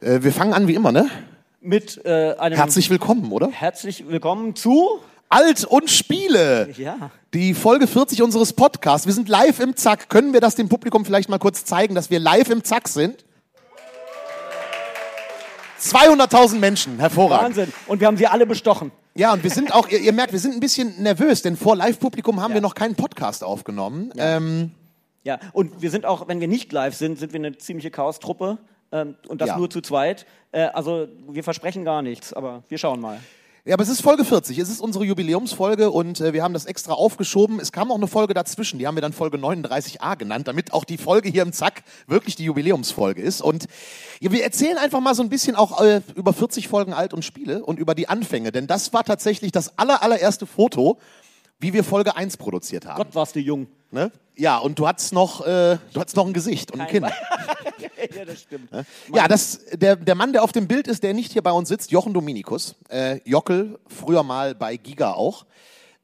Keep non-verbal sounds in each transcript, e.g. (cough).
Äh, wir fangen an wie immer, ne? Mit äh, einem. Herzlich willkommen, oder? Herzlich willkommen zu. Alt und Spiele. Ja. Die Folge 40 unseres Podcasts. Wir sind live im Zack. Können wir das dem Publikum vielleicht mal kurz zeigen, dass wir live im Zack sind? 200.000 Menschen, hervorragend. Wahnsinn. Und wir haben sie alle bestochen. Ja, und wir sind auch, ihr, ihr merkt, wir sind ein bisschen nervös, denn vor Live-Publikum haben wir noch keinen Podcast aufgenommen. Ähm, Ja. Und wir sind auch, wenn wir nicht live sind, sind wir eine ziemliche Chaos-Truppe. Ähm, und das Ja. nur zu zweit. Äh, also wir versprechen gar nichts, aber wir schauen mal. Ja, aber es ist Folge 40. Es ist unsere Jubiläumsfolge und äh, wir haben das extra aufgeschoben. Es kam auch eine Folge dazwischen, die haben wir dann Folge 39a genannt, damit auch die Folge hier im Zack wirklich die Jubiläumsfolge ist. Und ja, wir erzählen einfach mal so ein bisschen auch äh, über 40 Folgen Alt und Spiele und über die Anfänge, denn das war tatsächlich das aller, allererste Foto, wie wir Folge 1 produziert haben. Gott, warst du jung. Ne? Ja, und du hattest noch, äh, du hattest noch ein Gesicht und ein Kinn. (laughs) ja, das stimmt. Ja, das, der, der Mann, der auf dem Bild ist, der nicht hier bei uns sitzt, Jochen Dominikus. Äh, Jockel, früher mal bei Giga auch.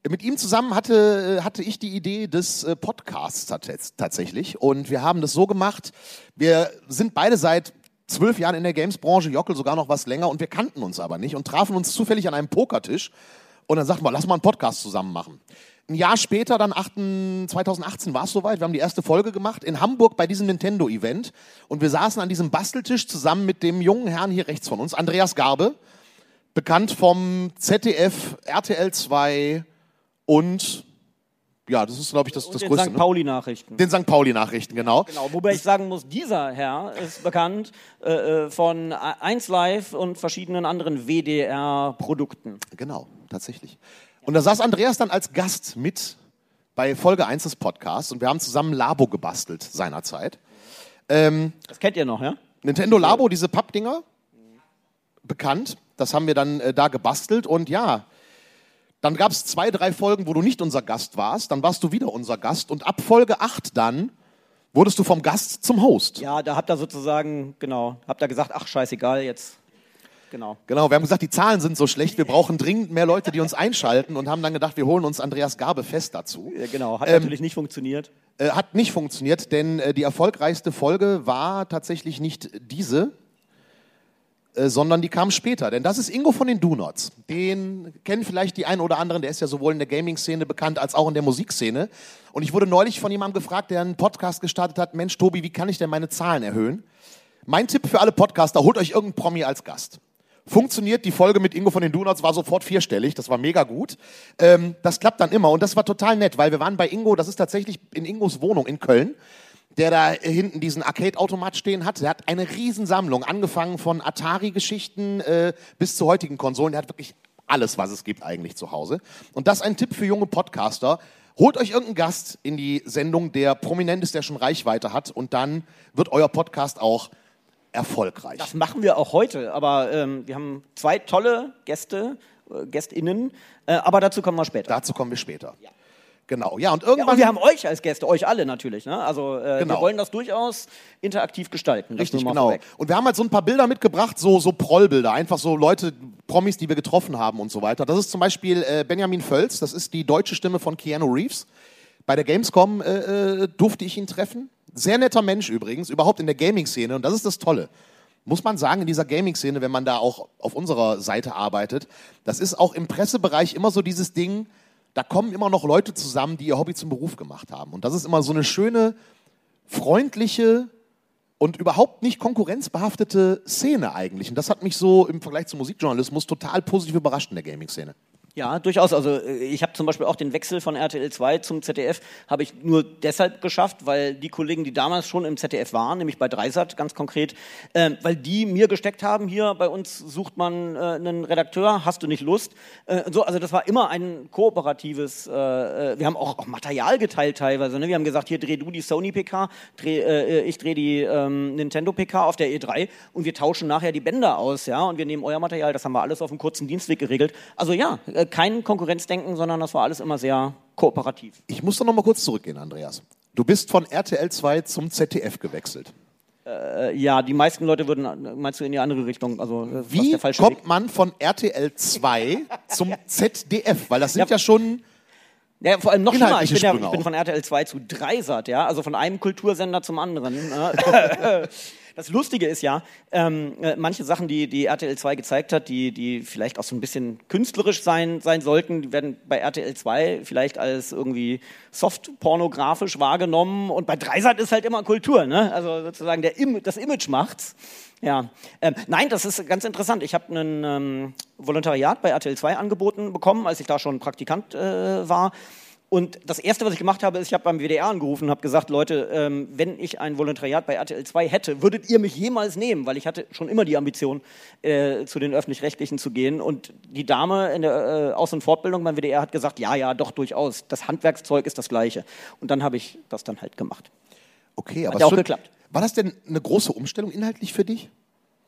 Mit ihm zusammen hatte, hatte ich die Idee des äh, Podcasts tats- tatsächlich. Und wir haben das so gemacht. Wir sind beide seit zwölf Jahren in der Games-Branche, Jockel sogar noch was länger und wir kannten uns aber nicht und trafen uns zufällig an einem Pokertisch. Und dann sagten wir, lass mal einen Podcast zusammen machen. Ein Jahr später, dann 8, 2018 war es soweit, wir haben die erste Folge gemacht in Hamburg bei diesem Nintendo-Event und wir saßen an diesem Basteltisch zusammen mit dem jungen Herrn hier rechts von uns, Andreas Garbe, bekannt vom ZDF, RTL 2 und ja, das ist glaube ich das, das Den Größte. St. Ne? Pauli-Nachrichten. Den St. Pauli-Nachrichten, genau. Genau, wobei ich sagen muss, dieser Herr ist bekannt äh, äh, von 1 Live und verschiedenen anderen WDR-Produkten. Genau, tatsächlich. Und da saß Andreas dann als Gast mit bei Folge 1 des Podcasts und wir haben zusammen Labo gebastelt seinerzeit. Das kennt ihr noch, ja? Nintendo Labo, diese Pappdinger, bekannt. Das haben wir dann äh, da gebastelt und ja, dann gab es zwei, drei Folgen, wo du nicht unser Gast warst. Dann warst du wieder unser Gast und ab Folge 8 dann wurdest du vom Gast zum Host. Ja, da habt ihr sozusagen, genau, habt ihr gesagt, ach scheißegal, jetzt, genau. Genau, wir haben gesagt, die Zahlen sind so schlecht, wir brauchen dringend mehr Leute, die uns einschalten und haben dann gedacht, wir holen uns Andreas Garbe fest dazu. Ja, genau, Ähm, hat natürlich nicht funktioniert. Äh, hat nicht funktioniert, denn äh, die erfolgreichste Folge war tatsächlich nicht diese, äh, sondern die kam später. Denn das ist Ingo von den Donuts. Den kennen vielleicht die einen oder anderen, der ist ja sowohl in der Gaming-Szene bekannt als auch in der Musikszene. Und ich wurde neulich von jemandem gefragt, der einen Podcast gestartet hat, Mensch Tobi, wie kann ich denn meine Zahlen erhöhen? Mein Tipp für alle Podcaster, holt euch irgendeinen Promi als Gast. Funktioniert, die Folge mit Ingo von den Donuts war sofort vierstellig, das war mega gut. Ähm, das klappt dann immer und das war total nett, weil wir waren bei Ingo, das ist tatsächlich in Ingos Wohnung in Köln, der da hinten diesen Arcade-Automat stehen hat. Der hat eine Riesensammlung, angefangen von Atari-Geschichten äh, bis zu heutigen Konsolen. Der hat wirklich alles, was es gibt eigentlich zu Hause. Und das ein Tipp für junge Podcaster. Holt euch irgendeinen Gast in die Sendung, der prominent ist, der schon Reichweite hat und dann wird euer Podcast auch erfolgreich. Das machen wir auch heute, aber ähm, wir haben zwei tolle Gäste, äh, GästInnen, äh, aber dazu kommen wir später. Dazu kommen wir später. Genau, ja, und Ja, irgendwann. und wir haben euch als Gäste, euch alle natürlich. Ne? Also äh, Genau. wir wollen das durchaus interaktiv gestalten. Richtig, genau. vorweg. Und wir haben halt so ein paar Bilder mitgebracht, so, so Prollbilder, einfach so Leute, Promis, die wir getroffen haben und so weiter. Das ist zum Beispiel äh, Benjamin Völz, das ist die deutsche Stimme von Keanu Reeves. Bei der Gamescom äh, äh, durfte ich ihn treffen. Sehr netter Mensch übrigens, überhaupt in der Gaming-Szene. Und das ist das Tolle. Muss man sagen, in dieser Gaming-Szene, wenn man da auch auf unserer Seite arbeitet, das ist auch im Pressebereich immer so dieses Ding, da kommen immer noch Leute zusammen, die ihr Hobby zum Beruf gemacht haben. Und das ist immer so eine schöne, freundliche und überhaupt nicht konkurrenzbehaftete Szene eigentlich. Und das hat mich so im Vergleich zum Musikjournalismus total positiv überrascht in der Gaming-Szene. Ja, durchaus. Also äh, ich habe zum Beispiel auch den Wechsel von RTL 2 zum ZDF habe ich nur deshalb geschafft, weil die Kollegen, die damals schon im ZDF waren, nämlich bei Dreisat ganz konkret, ähm, weil die mir gesteckt haben, hier bei uns sucht man äh, einen Redakteur, hast du nicht Lust? Äh, so, also das war immer ein kooperatives, äh, äh, wir haben auch, auch Material geteilt teilweise. Ne? Wir haben gesagt, hier dreh du die Sony PK, dreh, äh, ich drehe die ähm, Nintendo PK auf der E3 und wir tauschen nachher die Bänder aus, ja, und wir nehmen euer Material, das haben wir alles auf einem kurzen Dienstweg geregelt. Also ja, äh, kein Konkurrenzdenken, sondern das war alles immer sehr kooperativ. Ich muss doch noch mal kurz zurückgehen, Andreas. Du bist von RTL 2 zum ZDF gewechselt. Äh, ja, die meisten Leute würden, äh, meinst du, in die andere Richtung, also äh, Wie kommt Weg. man von RTL 2 (laughs) zum ZDF? Weil das sind ja, schon Ja, vor allem noch schlimmer, ich bin, ja, ich bin von RTL 2 zu Dreisat, ja, also von einem Kultursender zum anderen. (laughs) (laughs) Das Lustige ist ja, ähm, äh, manche Sachen, die, die RTL 2 gezeigt hat, die, die vielleicht auch so ein bisschen künstlerisch sein, sein sollten, die werden bei RTL 2 vielleicht als irgendwie soft-pornografisch wahrgenommen und bei Dreisat ist halt immer Kultur, ne? Also sozusagen der Im das Image macht's. Ja, ähm, nein, das ist ganz interessant. Ich habe ein ähm, Volontariat bei RTL 2 angeboten bekommen, als ich da schon Praktikant äh, war. Und das Erste, was ich gemacht habe, ist, ich habe beim WDR angerufen und habe gesagt, Leute, ähm, wenn ich ein Volontariat bei RTL 2 hätte, würdet ihr mich jemals nehmen? Weil ich hatte schon immer die Ambition, äh, zu den Öffentlich-Rechtlichen zu gehen. Und die Dame in der äh, Aus- und Fortbildung beim WDR hat gesagt, ja, ja, doch, durchaus. Das Handwerkszeug ist das Gleiche. Und dann habe ich das dann halt gemacht. Okay, aber Hat ja auch schon- geklappt. War das denn eine große Umstellung inhaltlich für dich?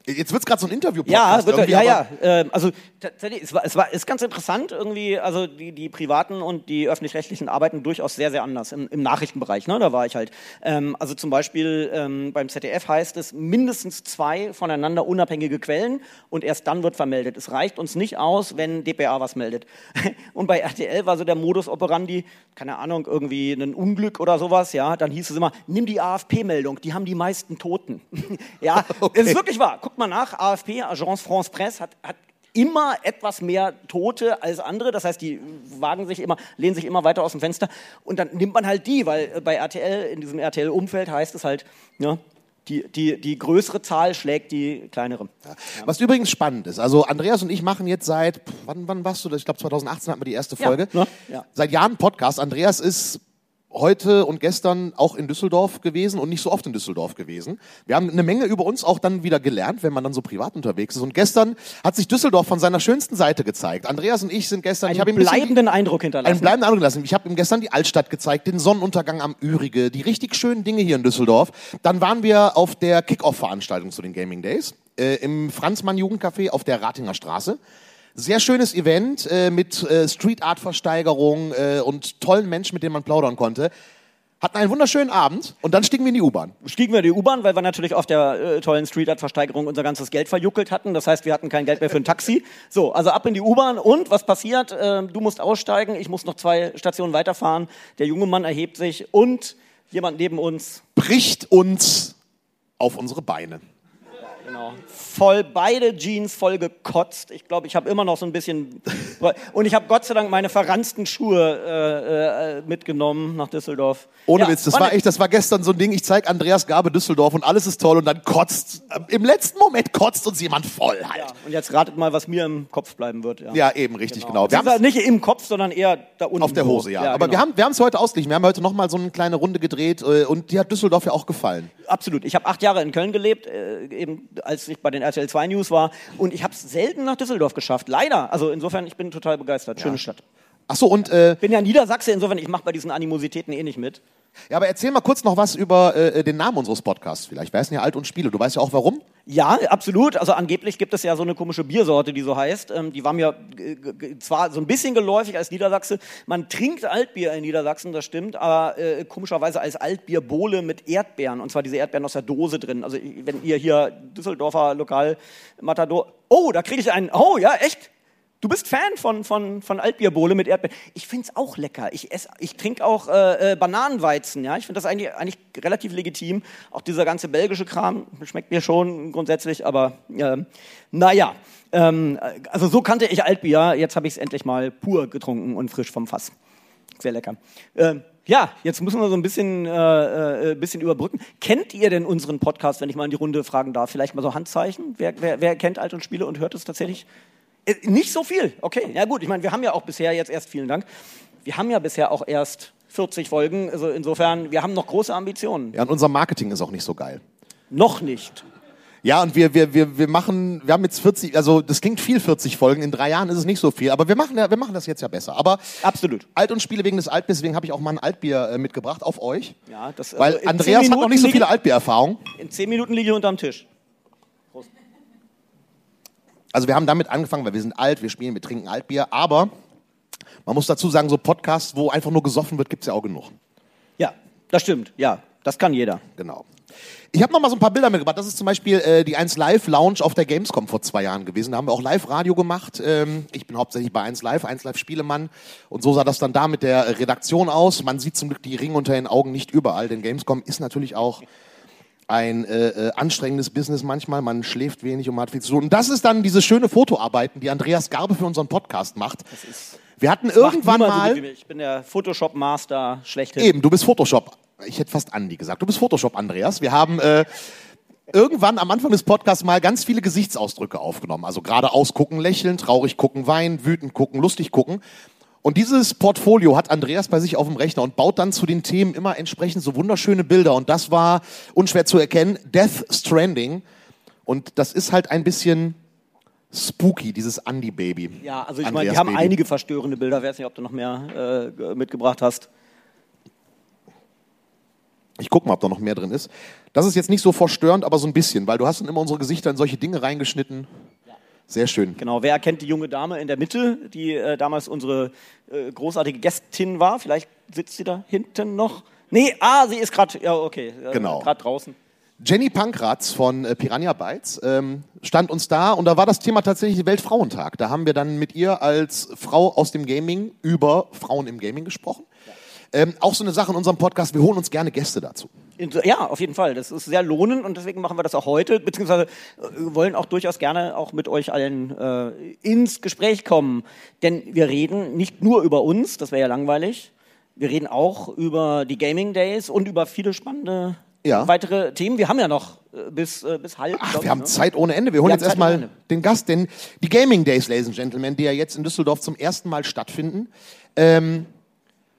Jetzt wird es gerade so ein interview Ja, wird, ja, ja. Ähm, also tatsächlich, es war, es war ist ganz interessant irgendwie. Also die, die privaten und die öffentlich-rechtlichen arbeiten durchaus sehr, sehr anders im, im Nachrichtenbereich. Ne? Da war ich halt. Ähm, also zum Beispiel ähm, beim ZDF heißt es mindestens zwei voneinander unabhängige Quellen und erst dann wird vermeldet. Es reicht uns nicht aus, wenn dpa was meldet. (laughs) Und bei RTL war so der Modus operandi, keine Ahnung, irgendwie ein Unglück oder sowas. Ja, dann hieß es immer, nimm die AFP-Meldung, die haben die meisten Toten. (laughs) ja, es ist wirklich wahr. Guckt mal nach, AFP, Agence France Presse, hat, hat immer etwas mehr Tote als andere. Das heißt, die wagen sich immer, lehnen sich immer weiter aus dem Fenster. Und dann nimmt man halt die, weil äh, bei RTL, in diesem RTL-Umfeld heißt es halt, ja, die, die, die größere Zahl schlägt die kleinere. Was übrigens spannend ist, also Andreas und ich machen jetzt seit, wann, wann warst du das? Ich glaube 2018 hatten wir die erste Ja, Folge. ne? Ja. Seit Jahren Podcast. Andreas ist heute und gestern auch in Düsseldorf gewesen und nicht so oft in Düsseldorf gewesen. Wir haben eine Menge über uns auch dann wieder gelernt, wenn man dann so privat unterwegs ist. Und gestern hat sich Düsseldorf von seiner schönsten Seite gezeigt. Andreas und ich sind gestern, ich habe Einen ihm ein bisschen bleibenden Eindruck hinterlassen. einen bleibenden Eindruck lassen. Ich habe ihm gestern die Altstadt gezeigt, den Sonnenuntergang am Ürige, die richtig schönen Dinge hier in Düsseldorf. Dann waren wir auf der Kick-Off-Veranstaltung zu den Gaming Days äh, im Franzmann-Jugendcafé auf der Ratinger Straße. Sehr schönes Event äh, mit äh, Street Art Versteigerung äh, und tollen Menschen, mit denen man plaudern konnte. Hatten einen wunderschönen Abend und dann stiegen wir in die U-Bahn. stiegen wir in die U-Bahn, weil wir natürlich auf der äh, tollen Street Art Versteigerung unser ganzes Geld verjuckelt hatten. Das heißt, wir hatten kein Geld mehr für ein Taxi. (laughs) So, also ab in die U-Bahn und was passiert? Ähm, du musst aussteigen, ich muss noch zwei Stationen weiterfahren. Der junge Mann erhebt sich und jemand neben uns, Bricht uns auf unsere Beine. Genau, voll beide Jeans voll gekotzt. Ich glaube, ich habe immer noch so ein bisschen (laughs) und ich habe Gott sei Dank meine verranzten Schuhe äh, äh, mitgenommen nach Düsseldorf. Ohne Ja, Witz, das war eine- echt, das war gestern so ein Ding, ich zeig Andreas Gabe Düsseldorf und alles ist toll und dann kotzt, äh, im letzten Moment kotzt uns jemand voll halt. Ja, und jetzt ratet mal, was mir im Kopf bleiben wird. Ja, Ja, eben, richtig, genau. Wir Wir nicht im Kopf, sondern eher da unten. auf der. Hose, ja. Aber genau. wir haben wir haben es heute ausgeglichen. Wir haben heute nochmal so eine kleine Runde gedreht äh, und die hat Düsseldorf ja auch gefallen. Absolut. Ich habe acht Jahre in Köln gelebt, äh, eben als ich bei den RTL 2 News war. Und ich habe es selten nach Düsseldorf geschafft. Leider. Also insofern, ich bin total begeistert. Schöne Stadt. Ach so, und äh, Bin ja Niedersachse, insofern, ich mache bei diesen Animositäten eh nicht mit. ja, aber erzähl mal kurz noch was über äh, den Namen unseres Podcasts vielleicht. Wer ist denn hier Alt und Spiele? Du weißt ja auch warum. Ja, absolut. Also angeblich gibt es ja so eine komische Biersorte, die so heißt. Ähm, die war mir zwar so ein bisschen geläufig als Niedersachse. Man trinkt Altbier in Niedersachsen, das stimmt, aber äh, komischerweise als Altbierbohle mit Erdbeeren. Und zwar diese Erdbeeren aus der Dose drin. Also wenn ihr hier Düsseldorfer Lokal Matador... Oh, da kriege ich einen... Oh, ja, echt? Du bist Fan von, von, von Altbierbohle mit Erdbeeren. Ich finde es auch lecker. Ich, ich trinke auch äh, äh, Bananenweizen. Ja? Ich finde das eigentlich, eigentlich relativ legitim. Auch dieser ganze belgische Kram schmeckt mir schon grundsätzlich, aber äh, naja. Ähm, also so kannte ich Altbier. Jetzt habe ich es endlich mal pur getrunken und frisch vom Fass. Sehr lecker. Ähm, ja, jetzt müssen wir so ein bisschen, äh, äh, bisschen überbrücken. Kennt ihr denn unseren Podcast, wenn ich mal in die Runde fragen darf? Vielleicht mal so Handzeichen? Wer, wer, wer kennt Alt und Spiele und hört es tatsächlich? Äh, Nicht so viel, okay. Ja gut, ich meine, wir haben ja auch bisher jetzt erst, vielen Dank, wir haben ja bisher auch erst 40 Folgen, also insofern, wir haben noch große Ambitionen. Ja, und unser Marketing ist auch nicht so geil. Noch nicht. Ja, und wir, wir, wir, wir machen, wir haben jetzt 40, also das klingt viel 40 Folgen, in drei Jahren ist es nicht so viel, aber wir machen, ja, wir machen das jetzt ja besser. Aber Absolut. Alt und Spiele wegen des Altbiers, deswegen habe ich auch mal ein Altbier äh, mitgebracht auf euch. Ja, das, Weil also in Andreas hat noch nicht so viele liege- Altbiererfahrung. In zehn Minuten liege ich unterm Tisch. Also wir haben damit angefangen, weil wir sind alt, wir spielen, wir trinken Altbier, aber man muss dazu sagen, so Podcasts, wo einfach nur gesoffen wird, gibt's ja auch genug. Ja, das stimmt, ja, das kann jeder. Genau. Ich habe noch mal so ein paar Bilder mitgebracht. Das ist zum Beispiel äh, die 1 Live Lounge auf der Gamescom vor zwei Jahren gewesen. Da haben wir auch Live-Radio gemacht. Ähm, ich bin hauptsächlich bei 1 Live, 1 Live Spielemann. Und so sah das dann da mit der Redaktion aus. Man sieht zum Glück die Ringe unter den Augen nicht überall, denn Gamescom ist natürlich auch ein äh, äh, anstrengendes Business manchmal. Man schläft wenig und man hat viel zu tun. Und das ist dann diese schöne Fotoarbeiten, die Andreas Garbe für unseren Podcast macht. Wir hatten irgendwann Macht niemand so mal. mich. Ich bin der Photoshop-Master schlechthin. Eben, du bist Photoshop. Ich hätte fast Andi gesagt. Du bist Photoshop, Andreas. Wir haben äh, irgendwann am Anfang des Podcasts mal ganz viele Gesichtsausdrücke aufgenommen. Also geradeaus gucken, lächeln, traurig gucken, weinen, wütend gucken, lustig gucken. Und dieses Portfolio hat Andreas bei sich auf dem Rechner und baut dann zu den Themen immer entsprechend so wunderschöne Bilder. Und das war unschwer zu erkennen. Death Stranding. Und das ist halt ein bisschen spooky, dieses Andy-Baby. Ja, also ich meine, die haben Baby. einige verstörende Bilder. Weiß nicht, ob du noch mehr äh, mitgebracht hast. Ich gucke mal, ob da noch mehr drin ist. Das ist jetzt nicht so verstörend, aber so ein bisschen, weil du hast dann immer unsere Gesichter in solche Dinge reingeschnitten. Sehr schön. Genau, wer erkennt die junge Dame in der Mitte, die äh, damals unsere äh, großartige Gästin war? Vielleicht sitzt sie da hinten noch. Nee, ah, sie ist gerade, ja, okay, äh, Genau. gerade draußen. Jenny Pankratz von äh, Piranha Bytes ähm, stand uns da und da war das Thema tatsächlich Weltfrauentag. Da haben wir dann mit ihr als Frau aus dem Gaming über Frauen im Gaming gesprochen. Ähm, auch so eine Sache in unserem Podcast, wir holen uns gerne Gäste dazu. Ja, auf jeden Fall. Das ist sehr lohnend und deswegen machen wir das auch heute, beziehungsweise äh, wollen auch durchaus gerne auch mit euch allen äh, ins Gespräch kommen. Denn wir reden nicht nur über uns, das wäre ja langweilig. Wir reden auch über die Gaming Days und über viele spannende Ja. weitere Themen. Wir haben ja noch äh, bis, äh, bis halb. Ach, glaub wir haben ne? Zeit ohne Ende. Wir holen Wir jetzt erstmal den Gast, denn die Gaming Days, Ladies and Gentlemen, die ja jetzt in Düsseldorf zum ersten Mal stattfinden, ähm,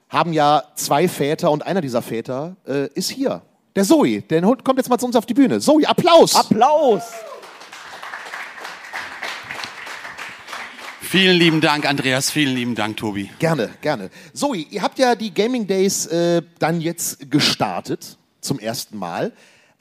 haben ja zwei Väter und einer dieser Väter äh, ist hier. Der Zoe, der holt- kommt jetzt mal zu uns auf die Bühne. Zoe, Applaus! Applaus! Vielen lieben Dank, Andreas. Vielen lieben Dank, Tobi. Gerne, gerne. Zoe, ihr habt ja die Gaming Days äh, dann jetzt gestartet zum ersten Mal.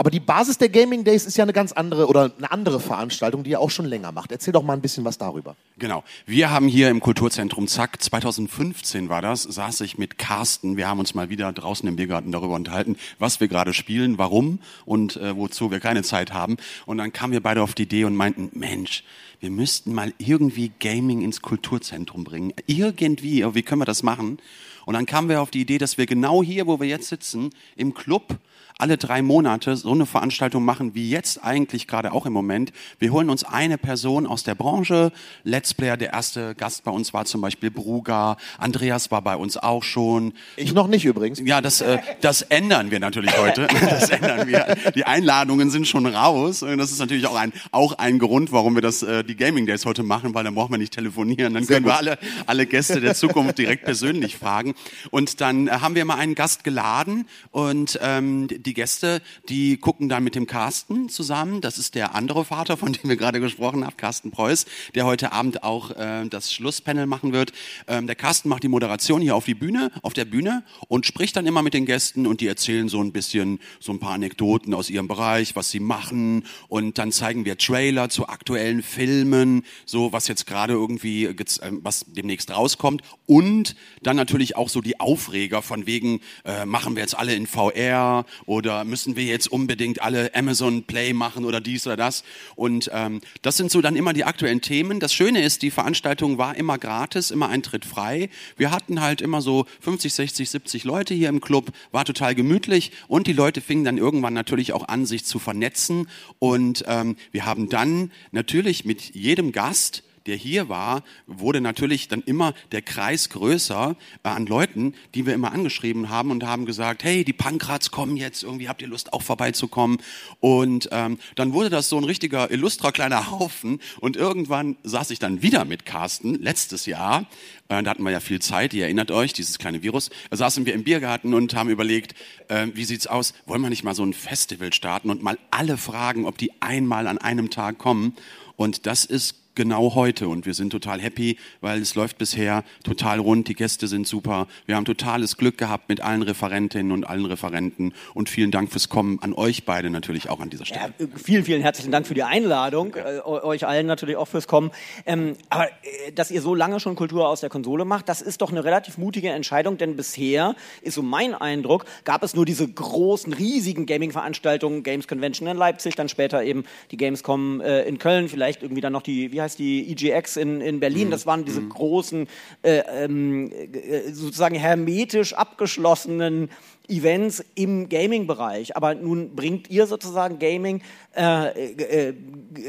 Aber die Basis der Gaming Days ist ja eine ganz andere oder eine andere Veranstaltung, die ihr auch schon länger macht. Erzähl doch mal ein bisschen was darüber. Genau. Wir haben hier im Kulturzentrum Zack, 2015 war das, saß ich mit Carsten. Wir haben uns mal wieder draußen im Biergarten darüber unterhalten, was wir gerade spielen, warum und äh, wozu wir keine Zeit haben. Und dann kamen wir beide auf die Idee und meinten, Mensch, wir müssten mal irgendwie Gaming ins Kulturzentrum bringen. Irgendwie, wie können wir das machen? Und dann kamen wir auf die Idee, dass wir genau hier, wo wir jetzt sitzen, im Club alle drei Monate so eine Veranstaltung machen, wie jetzt eigentlich gerade auch im Moment. Wir holen uns eine Person aus der Branche, Let's Player, der erste Gast bei uns war zum Beispiel Bruga, Andreas war bei uns auch schon. Ich noch nicht übrigens. Ja, das, äh, das ändern wir natürlich heute. (laughs) Das ändern wir. Die Einladungen sind schon raus. Das ist natürlich auch ein, auch ein Grund, warum wir das, äh, die Gaming Days heute machen, weil dann brauchen wir nicht telefonieren. Dann können wir alle, alle Gäste der Zukunft direkt persönlich fragen. Und dann äh, haben wir mal einen Gast geladen und ähm, die Gäste, die gucken dann mit dem Carsten zusammen. Das ist der andere Vater, von dem wir gerade gesprochen haben, Carsten Preuß, der heute Abend auch äh, das Schlusspanel machen wird. Ähm, der Carsten macht die Moderation hier auf die Bühne, auf der Bühne und spricht dann immer mit den Gästen und die erzählen so ein bisschen so ein paar Anekdoten aus ihrem Bereich, was sie machen und dann zeigen wir Trailer zu aktuellen Filmen, so was jetzt gerade irgendwie äh, was demnächst rauskommt und dann natürlich auch so die Aufreger von wegen äh, machen wir jetzt alle in VR oder müssen wir jetzt unbedingt alle Amazon Play machen oder dies oder das und ähm, das sind so dann immer die aktuellen Themen. Das Schöne ist, die Veranstaltung war immer gratis, immer Eintritt frei. Wir hatten halt immer so 50, 60, 70 Leute hier im Club, war total gemütlich und die Leute fingen dann irgendwann natürlich auch an, sich zu vernetzen und ähm, wir haben dann natürlich mit jedem Gast der hier war, wurde natürlich dann immer der Kreis größer äh, an Leuten, die wir immer angeschrieben haben und haben gesagt, hey, die Pankrats kommen jetzt, irgendwie habt ihr Lust auch vorbeizukommen. Und ähm, dann wurde das so ein richtiger illustrer kleiner Haufen und irgendwann saß ich dann wieder mit Carsten, letztes Jahr, äh, da hatten wir ja viel Zeit, ihr erinnert euch, dieses kleine Virus, da saßen wir im Biergarten und haben überlegt, äh, wie sieht's aus, wollen wir nicht mal so ein Festival starten und mal alle fragen, ob die einmal an einem Tag kommen. Und das ist genau heute und wir sind total happy, weil es läuft bisher total rund, die Gäste sind super, wir haben totales Glück gehabt mit allen Referentinnen und allen Referenten und vielen Dank fürs Kommen an euch beide natürlich auch an dieser Stelle. Ja, äh, vielen, vielen herzlichen Dank für die Einladung, äh, eu- euch allen natürlich auch fürs Kommen. Ähm, aber äh, dass ihr so lange schon Kultur aus der Konsole macht, das ist doch eine relativ mutige Entscheidung, denn bisher ist so mein Eindruck, gab es nur diese großen, riesigen Gaming-Veranstaltungen, Games Convention in Leipzig, dann später eben die Gamescom äh, in Köln, vielleicht irgendwie dann noch die, wie heißt heißt die EGX in, in Berlin. Das waren diese großen, äh, ähm, äh, sozusagen hermetisch abgeschlossenen Events im Gaming-Bereich. Aber nun bringt ihr sozusagen Gaming äh, äh,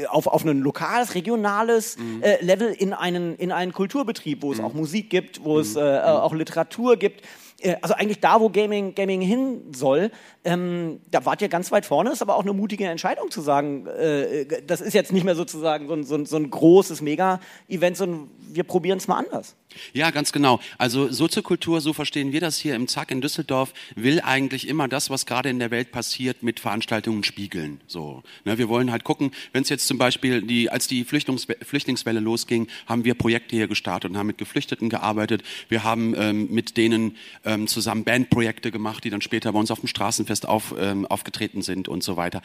auf, auf ein lokales, regionales mhm. äh, Level in einen, in einen Kulturbetrieb, wo es mhm. auch Musik gibt, wo mhm. es äh, mhm. auch Literatur gibt. Äh, also eigentlich da, wo Gaming, Gaming hin soll, ähm, da wart ihr ganz weit vorne, ist aber auch eine mutige Entscheidung zu sagen, äh, das ist jetzt nicht mehr sozusagen so ein, so ein, so ein großes Mega-Event, sondern wir probieren es mal anders. Ja, ganz genau. Also Soziokultur, so verstehen wir das hier im Zack in Düsseldorf, will eigentlich immer das, was gerade in der Welt passiert, mit Veranstaltungen spiegeln. So, ne, wir wollen halt gucken, wenn es jetzt zum Beispiel die, als die Flüchtlings Flüchtlingswelle losging, haben wir Projekte hier gestartet und haben mit Geflüchteten gearbeitet. Wir haben ähm, mit denen ähm, zusammen Bandprojekte gemacht, die dann später bei uns auf dem Straßenfest auf, ähm, aufgetreten sind und so weiter.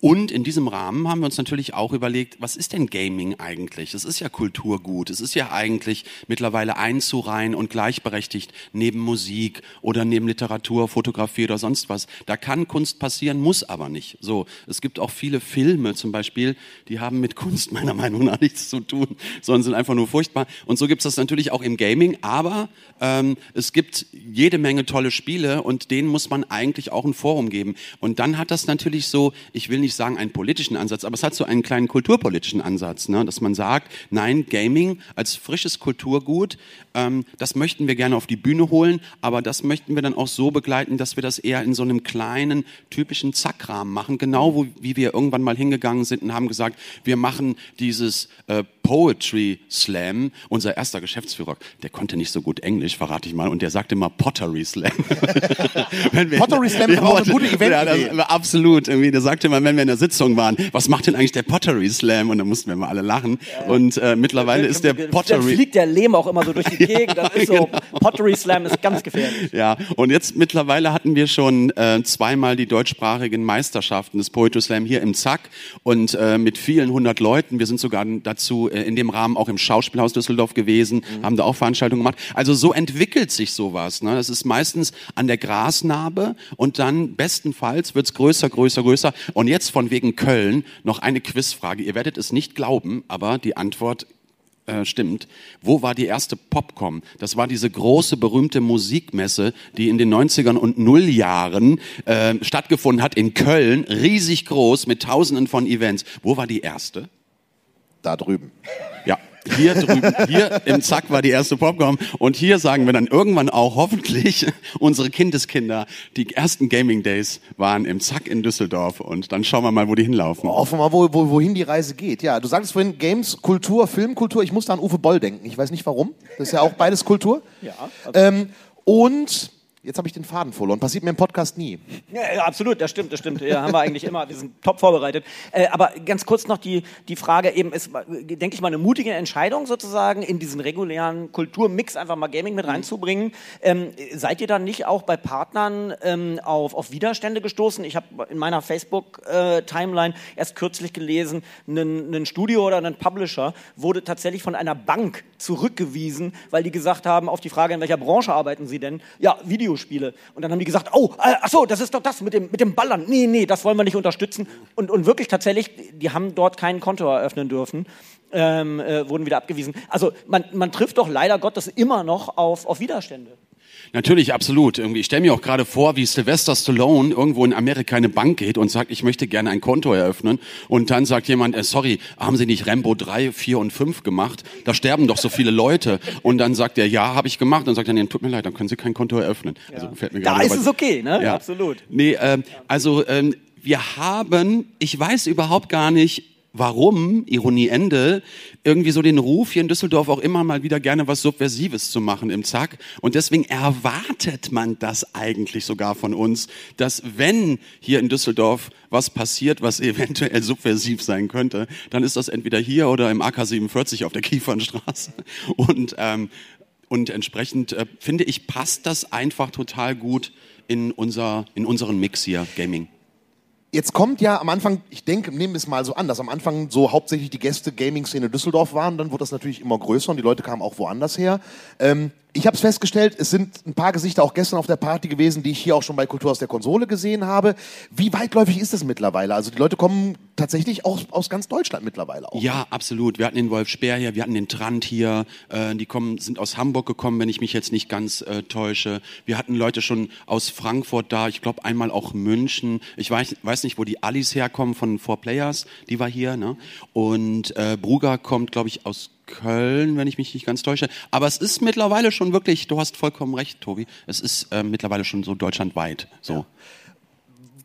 Und in diesem Rahmen haben wir uns natürlich auch überlegt, was ist denn Gaming eigentlich? Es ist ja Kulturgut. Es ist ja eigentlich mittlerweile einzureihen und gleichberechtigt neben Musik oder neben Literatur, Fotografie oder sonst was. Da kann Kunst passieren, muss aber nicht. So, es gibt auch viele Filme zum Beispiel, die haben mit Kunst meiner Meinung nach nichts zu tun, sondern sind einfach nur furchtbar. Und so gibt es das natürlich auch im Gaming. Aber ähm, es gibt jede Menge tolle Spiele und denen muss man eigentlich auch ein Forum geben. Und dann hat das natürlich so, ich will nicht sagen einen politischen Ansatz, aber es hat so einen kleinen kulturpolitischen Ansatz, ne? dass man sagt, nein, Gaming als frisches Kulturgut, ähm, das möchten wir gerne auf die Bühne holen, aber das möchten wir dann auch so begleiten, dass wir das eher in so einem kleinen, typischen Zackrahmen machen, genau wo, wie wir irgendwann mal hingegangen sind und haben gesagt, wir machen dieses äh, Poetry Slam. Unser erster Geschäftsführer, der konnte nicht so gut Englisch, verrate ich mal, und der sagte immer Pottery Slam. (laughs) Pottery Slam ist auch eine gute Event. Ja, das war absolut. Irgendwie, der sagte immer, wenn wir in der Sitzung waren, was macht denn eigentlich der Pottery Slam? Und dann mussten wir mal alle lachen. Ja. Und äh, mittlerweile ist der Pottery... Dann fliegt der Lehm auch immer so durch die (laughs) Gegend. Das ist so, genau. Pottery Slam ist ganz gefährlich. Ja, und jetzt mittlerweile hatten wir schon äh, zweimal die deutschsprachigen Meisterschaften des Poetry Slam hier im Zack und äh, mit vielen hundert Leuten. Wir sind sogar dazu äh, in dem Rahmen auch im Schauspielhaus Düsseldorf gewesen, mhm. haben da auch Veranstaltungen gemacht. Also so entwickelt sich sowas. Ne? Das ist meistens an der Grasnarbe und dann bestenfalls wird's größer, größer, größer. Und jetzt jetzt von wegen Köln noch eine Quizfrage. Ihr werdet es nicht glauben, aber die Antwort äh, stimmt. Wo war die erste Popcom? Das war diese große, berühmte Musikmesse, die in den 90ern und Nulljahren äh, stattgefunden hat in Köln. Riesig groß mit tausenden von Events. Wo war die erste? Da drüben. Ja, hier drüben, hier im Zack war die erste Popcorn und hier sagen wir dann irgendwann auch hoffentlich (laughs) unsere Kindeskinder, die ersten Gaming Days waren im Zack in Düsseldorf und dann schauen wir mal, wo die hinlaufen. Hoffen wir mal, wo, wo, wohin die Reise geht. Ja, du sagst vorhin Games, Kultur, Filmkultur. Ich muss da an Uwe Boll denken. Ich weiß nicht warum. Das ist ja auch beides Kultur. Ja. Ähm, und Jetzt habe ich den Faden verloren. Passiert mir im Podcast nie. Ja, absolut, das stimmt, das stimmt. Ja, haben wir eigentlich immer. Wir sind top vorbereitet. Äh, aber ganz kurz noch die, die Frage eben, ist, denke ich mal, eine mutige Entscheidung sozusagen, in diesen regulären Kulturmix einfach mal Gaming mit reinzubringen. Ähm, seid ihr dann nicht auch bei Partnern ähm, auf, auf Widerstände gestoßen? Ich habe in meiner Facebook-Timeline äh, erst kürzlich gelesen, ein, ein Studio oder ein Publisher wurde tatsächlich von einer Bank zurückgewiesen, weil die gesagt haben, auf die Frage, in welcher Branche arbeiten sie denn? Ja, Video Videospiele. Und dann haben die gesagt, oh, äh, ach so, das ist doch das mit dem, mit dem Ballern. Nee, nee, das wollen wir nicht unterstützen. Und, und wirklich tatsächlich, die haben dort kein Konto eröffnen dürfen, ähm, äh, wurden wieder abgewiesen. Also man, man trifft doch leider Gottes immer noch auf, auf Widerstände. Natürlich, absolut. Irgendwie, ich stelle mir auch gerade vor, wie Sylvester Stallone irgendwo in Amerika in eine Bank geht und sagt, ich möchte gerne ein Konto eröffnen. Und dann sagt jemand, äh, sorry, haben Sie nicht Rambo 3, 4 und 5 gemacht? Da sterben doch so viele Leute. Und dann sagt er, ja, habe ich gemacht. Und dann sagt er, nee, tut mir leid, dann können Sie kein Konto eröffnen. Ja. Also, fällt mir da ist es okay, ne? Ja. Absolut. Nee, ähm, also ähm, wir haben, ich weiß überhaupt gar nicht, warum, Ironie Ende, irgendwie so den Ruf hier in Düsseldorf auch immer mal wieder gerne was Subversives zu machen im Zack. Und deswegen erwartet man das eigentlich sogar von uns, dass wenn hier in Düsseldorf was passiert, was (laughs) eventuell subversiv sein könnte, dann ist das entweder hier oder im AK 47 auf der Kiefernstraße. Und, ähm, und entsprechend äh, finde ich, passt das einfach total gut in, unser, in unseren Mix hier, Gaming. Jetzt kommt ja am Anfang, ich denke, nehmen wir es mal so an, dass am Anfang so hauptsächlich die Gäste Gaming-Szene Düsseldorf waren, dann wurde das natürlich immer größer und die Leute kamen auch woanders her. Ähm, ich habe es festgestellt, es sind ein paar Gesichter auch gestern auf der Party gewesen, die ich hier auch schon bei Kultur aus der Konsole gesehen habe. Wie weitläufig ist das mittlerweile? Also die Leute kommen tatsächlich auch aus ganz Deutschland mittlerweile auch. Ja, absolut. Wir hatten den Wolf Speer hier, wir hatten den Trant hier. Äh, die kommen, sind aus Hamburg gekommen, wenn ich mich jetzt nicht ganz äh, täusche. Wir hatten Leute schon aus Frankfurt da. Ich glaube einmal auch München. Ich weiß, weiß nicht, wo die Alice herkommen von Four Players. Die war hier. Ne? Und äh, Bruger kommt, glaube ich, aus Köln, wenn ich mich nicht ganz täusche. Aber es ist mittlerweile schon wirklich, du hast vollkommen recht, Tobi, es ist äh, mittlerweile schon so deutschlandweit so. Ja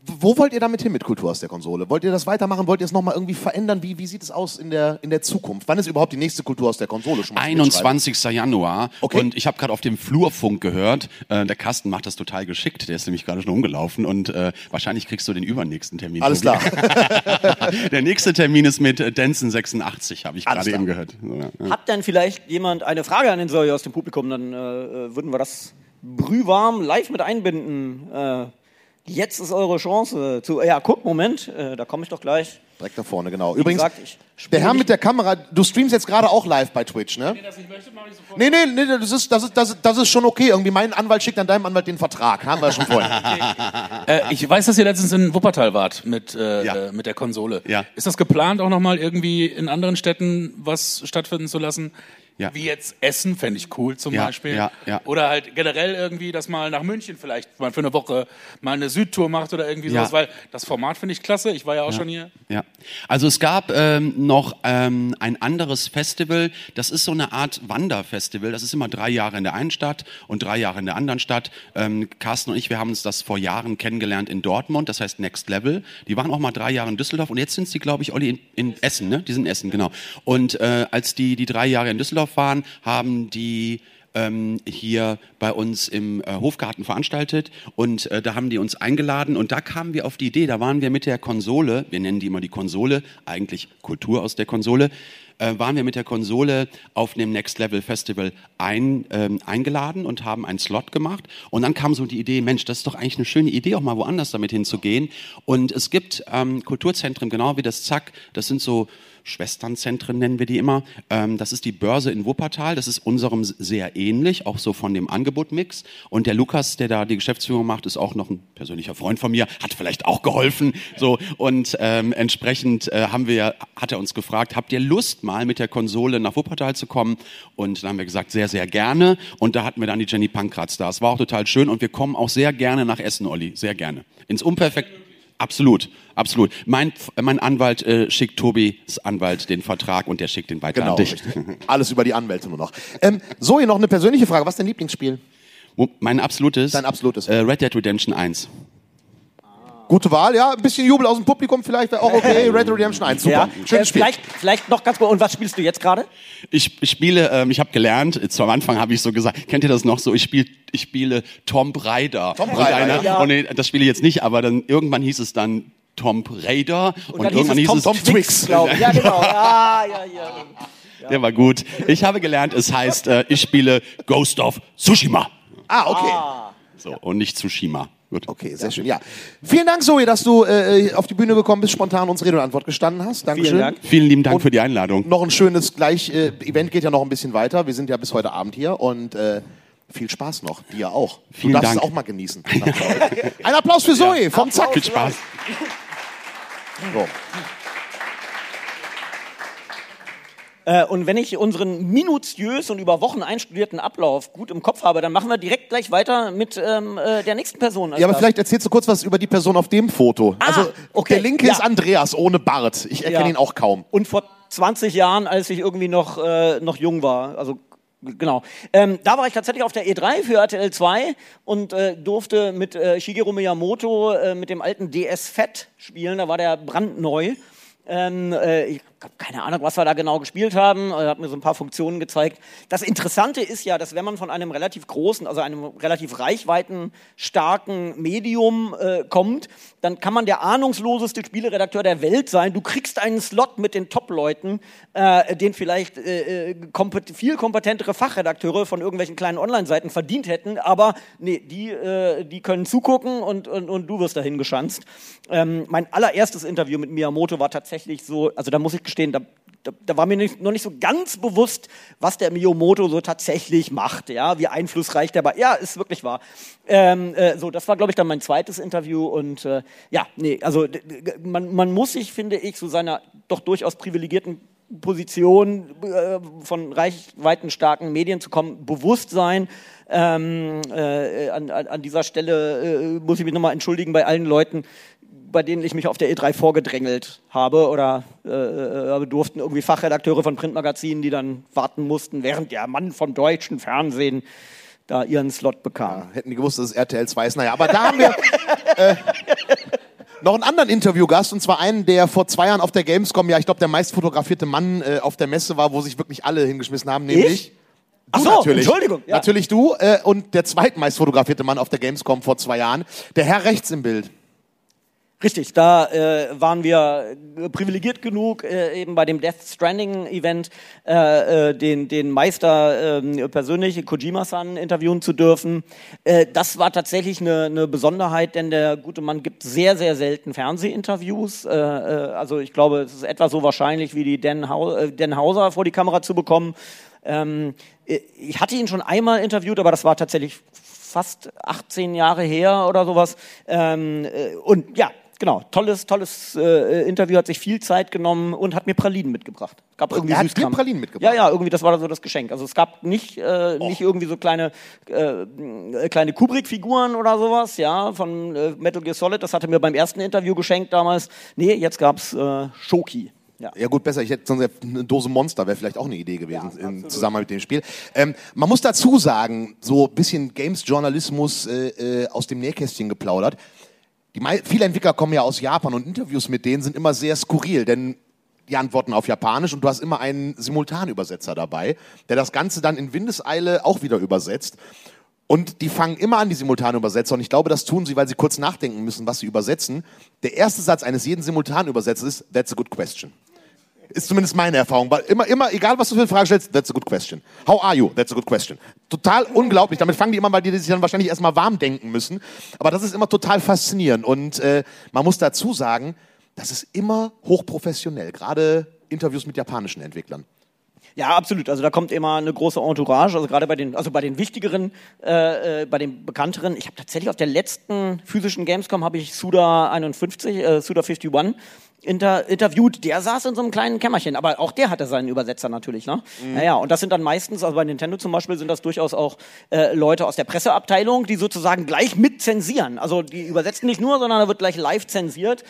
wo wollt ihr damit hin mit Kultur aus der Konsole? Wollt ihr das weitermachen? Wollt ihr es nochmal irgendwie verändern? Wie, wie sieht es aus in der, in der Zukunft? Wann ist überhaupt die nächste Kultur aus der Konsole? Schon 21. Januar. Okay. Und ich habe gerade auf dem Flurfunk gehört, äh, der Carsten macht das total geschickt. Der ist nämlich gerade schon umgelaufen und äh, wahrscheinlich kriegst du den übernächsten Termin. Alles klar. (laughs) der nächste Termin ist mit äh, Denson 86, habe ich gerade eben gehört. So, ja. Hat denn vielleicht jemand eine Frage an den Soll aus dem Publikum? Dann äh, äh, würden wir das brühwarm live mit einbinden. Jetzt ist eure Chance zu. Ja, guck, Moment, äh, da komme ich doch gleich. Direkt da vorne, genau. Wie Übrigens, gesagt, der Herr mit der Kamera, du streamst jetzt gerade auch live bei Twitch, ne? Wenn ihr das nicht möchte, mache ich sofort. Nee, nee, nee, das ist, das, ist, das, ist, das ist schon okay. Irgendwie mein Anwalt schickt an deinem Anwalt den Vertrag. Haben wir schon vorher. (laughs) äh, ich weiß, dass ihr letztens in Wuppertal wart mit, äh, ja. mit der Konsole. Ja. Ist das geplant, auch nochmal irgendwie in anderen Städten was stattfinden zu lassen? Ja. Wie jetzt Essen, fände ich cool zum ja, Beispiel. Ja. Oder halt generell irgendwie, dass mal nach München vielleicht mal für eine Woche mal eine Südtour macht oder irgendwie sowas, weil das Format finde ich klasse. Ich war ja auch schon hier. Ja. Also es gab ähm, noch ähm, ein anderes Festival, das ist so eine Art Wanderfestival. Das ist immer drei Jahre in der einen Stadt und drei Jahre in der anderen Stadt. Ähm, Carsten und ich, wir haben uns das vor Jahren kennengelernt in Dortmund, das heißt Next Level. Die waren auch mal drei Jahre in Düsseldorf und jetzt sind sie, glaube ich, Olli, in, in Essen, ne? Die sind in Essen, genau. Und äh, als die die drei Jahre in Düsseldorf Waren, haben die ähm, hier bei uns im äh, Hofgarten veranstaltet und äh, da haben die uns eingeladen und da kamen wir auf die Idee, da waren wir mit der Konsole, wir nennen die immer die Konsole, eigentlich Kultur aus der Konsole, äh, waren wir mit der Konsole auf dem Next Level Festival ein, ähm, eingeladen und haben einen Slot gemacht und dann kam so die Idee, Mensch, das ist doch eigentlich eine schöne Idee, auch mal woanders damit hinzugehen und es gibt ähm, Kulturzentren, genau wie das Zack, das sind so Schwesternzentren nennen wir die immer. Ähm, das ist die Börse in Wuppertal. Das ist unserem sehr ähnlich, auch so von dem Angebotmix. Und der Lukas, der da die Geschäftsführung macht, ist auch noch ein persönlicher Freund von mir, hat vielleicht auch geholfen. So und ähm, entsprechend äh, haben wir, hat er uns gefragt, habt ihr Lust mal mit der Konsole nach Wuppertal zu kommen? Und dann haben wir gesagt, sehr, sehr gerne. Und da hatten wir dann die Jenny Pankratz da. Es war auch total schön und wir kommen auch sehr gerne nach Essen, Olli, sehr gerne. Ins Unperfekt. Absolut, absolut. Mein, mein Anwalt äh, schickt Tobis Anwalt den Vertrag und der schickt den weiter genau, an dich. Richtig. Alles über die Anwälte nur noch. Ähm, Zoe, noch eine persönliche Frage. Was ist dein Lieblingsspiel? Mein absolutes? Dein absolutes. Äh, Red Dead Redemption 1. Gute Wahl, ja. Ein bisschen Jubel aus dem Publikum vielleicht wäre auch okay. (laughs) Red Dead Redemption 1, super. Ja. Schönes äh, Spiel. Vielleicht, vielleicht noch ganz kurz. Und was spielst du jetzt gerade? Ich, ich spiele, ähm, ich habe gelernt, zu am Anfang habe ich so gesagt, kennt ihr das noch so? Ich spiele ich spiele Tomb Raider. Tomb Raider, ja. Und nee, das spiele ich jetzt nicht, aber dann irgendwann hieß es dann Tomb Raider und, und irgendwann hieß es Tom, Tom Twix, glaube ich. Ja, genau. (laughs) Ja, ja, ja. Der war gut. Ich habe gelernt, es heißt, äh, ich spiele Ghost of Tsushima. Ah, okay. Ah. So, und nicht Tsushima. Gut. Okay, sehr schön. Ja. Vielen Dank, Zoe, dass du äh, auf die Bühne gekommen bist, spontan uns Rede und Antwort gestanden hast. Dankeschön. Vielen Dank. Vielen lieben Dank und für die Einladung. Noch ein schönes gleich äh, Event geht ja noch ein bisschen weiter. Wir sind ja bis heute Abend hier und äh, viel Spaß noch. Dir auch. Vielen du darfst Dank. es auch mal genießen. (laughs) ein Applaus für Zoe ja. vom Zack. Viel Spaß. So. Äh, und wenn ich unseren minutiös und über Wochen einstudierten Ablauf gut im Kopf habe, dann machen wir direkt gleich weiter mit ähm, äh, der nächsten Person. Ja, aber vielleicht erzählst du kurz was über die Person auf dem Foto. Ah, also okay. der linke ja. ist Andreas ohne Bart. Ich erkenne ja. ihn auch kaum. Und vor 20 Jahren, als ich irgendwie noch, äh, noch jung war, also genau. Ähm, da war ich tatsächlich auf der E3 für RTL 2 und äh, durfte mit äh, Shigeru Miyamoto äh, mit dem alten DS Fett spielen. Da war der brandneu. Ähm, äh, ich keine Ahnung, was wir da genau gespielt haben. Er hat mir so ein paar Funktionen gezeigt. Das Interessante ist ja, dass wenn man von einem relativ großen, also einem relativ reichweitenstarken Medium äh, kommt, dann kann man der ahnungsloseste Spieleredakteur der Welt sein. Du kriegst einen Slot mit den Top-Leuten, äh, den vielleicht äh, äh kompet viel kompetentere Fachredakteure von irgendwelchen kleinen Online-Seiten verdient hätten, aber nee, die, äh, die können zugucken und, und, und du wirst dahin geschanzt. Ähm, mein allererstes Interview mit Miyamoto war tatsächlich so, also da muss ich gestehen, da da, da war mir nicht, noch nicht so ganz bewusst, was der Miyamoto so tatsächlich macht, ja, wie einflussreich der war. Ja, ist wirklich wahr. Ähm, äh, so, das war, glaube ich, dann mein zweites Interview und äh, ja, nee, also man, man muss sich, finde ich, so seiner doch durchaus privilegierten Position äh, von reichweitenstarken Medien zu kommen, bewusst sein. Ähm, äh, an, an, dieser Stelle äh, muss ich mich nochmal entschuldigen bei allen Leuten, bei denen ich mich auf der E3 vorgedrängelt habe oder äh, äh, durften irgendwie Fachredakteure von Printmagazinen, die dann warten mussten, während der Mann vom deutschen Fernsehen da ihren Slot bekam. Ja, hätten die gewusst, dass es RTL 2 ist. Naja, aber da haben wir äh, noch einen anderen Interviewgast und zwar einen, der vor zwei Jahren auf der Gamescom, ja, ich glaube, der meist fotografierte Mann äh, auf der Messe war, wo sich wirklich alle hingeschmissen haben, nämlich. Ich? Ach so, natürlich. Entschuldigung. Ja. Natürlich du äh, und der zweitmeist fotografierte Mann auf der Gamescom vor zwei Jahren, der Herr rechts im Bild. Richtig, da äh, waren wir privilegiert genug, äh, eben bei dem Death Stranding Event äh, äh, den, den Meister äh, persönlich, Kojima-san, interviewen zu dürfen. Äh, das war tatsächlich eine, eine Besonderheit, denn der gute Mann gibt sehr, sehr selten Fernsehinterviews. Äh, äh, also ich glaube, es ist etwa so wahrscheinlich wie die Den, Hau äh, Den Hauser vor die Kamera zu bekommen. Ähm, äh, ich hatte ihn schon einmal interviewt, aber das war tatsächlich fast 18 Jahre her oder sowas. Ähm, äh, und ja, genau, tolles, tolles äh, Interview, hat sich viel Zeit genommen und hat mir Pralinen mitgebracht. Gab irgendwie er hat Süßkram. Pralinen mitgebracht? Ja, ja, irgendwie, das war so das Geschenk. Also es gab nicht, äh, oh. nicht irgendwie so kleine, äh, kleine Kubrick-Figuren oder sowas, ja, von äh, Metal Gear Solid, das hatte mir beim ersten Interview geschenkt damals. Nee, jetzt gab's äh, Schoki. Ja. ja gut, besser. Ich hätte sonst eine Dose Monster wäre vielleicht auch eine Idee gewesen ja, im Zusammenhang mit dem Spiel. Ähm, man muss dazu sagen, so ein bisschen Games-Journalismus äh, äh, aus dem Nähkästchen geplaudert. Die, viele Entwickler kommen ja aus Japan und Interviews mit denen sind immer sehr skurril, denn die antworten auf Japanisch und du hast immer einen Simultanübersetzer dabei, der das Ganze dann in Windeseile auch wieder übersetzt. Und die fangen immer an, die Simultanübersetzer. Und ich glaube, das tun sie, weil sie kurz nachdenken müssen, was sie übersetzen. Der erste Satz eines jeden Simultanübersetzers ist, that's a good question. Ist zumindest meine Erfahrung. Weil immer, immer, egal was du für eine Frage stellst, that's a good question. How are you? That's a good question. Total unglaublich. Damit fangen die immer, weil die sich dann wahrscheinlich erstmal warm denken müssen. Aber das ist immer total faszinierend. Und äh, man muss dazu sagen, das ist immer hochprofessionell. Gerade Interviews mit japanischen Entwicklern. Ja, absolut. Also da kommt immer eine große Entourage. Also gerade bei den, also bei den wichtigeren, äh, äh, bei den bekannteren. Ich habe tatsächlich auf der letzten physischen Gamescom habe ich Suda 51, äh, Suda 51 inter, interviewt, der saß in so einem kleinen Kämmerchen, aber auch der hatte seinen Übersetzer natürlich, ne? Mhm. Naja, und das sind dann meistens, also bei Nintendo zum Beispiel, sind das durchaus auch äh, Leute aus der Presseabteilung, die sozusagen gleich mit zensieren. Also die übersetzen nicht nur, sondern da wird gleich live zensiert.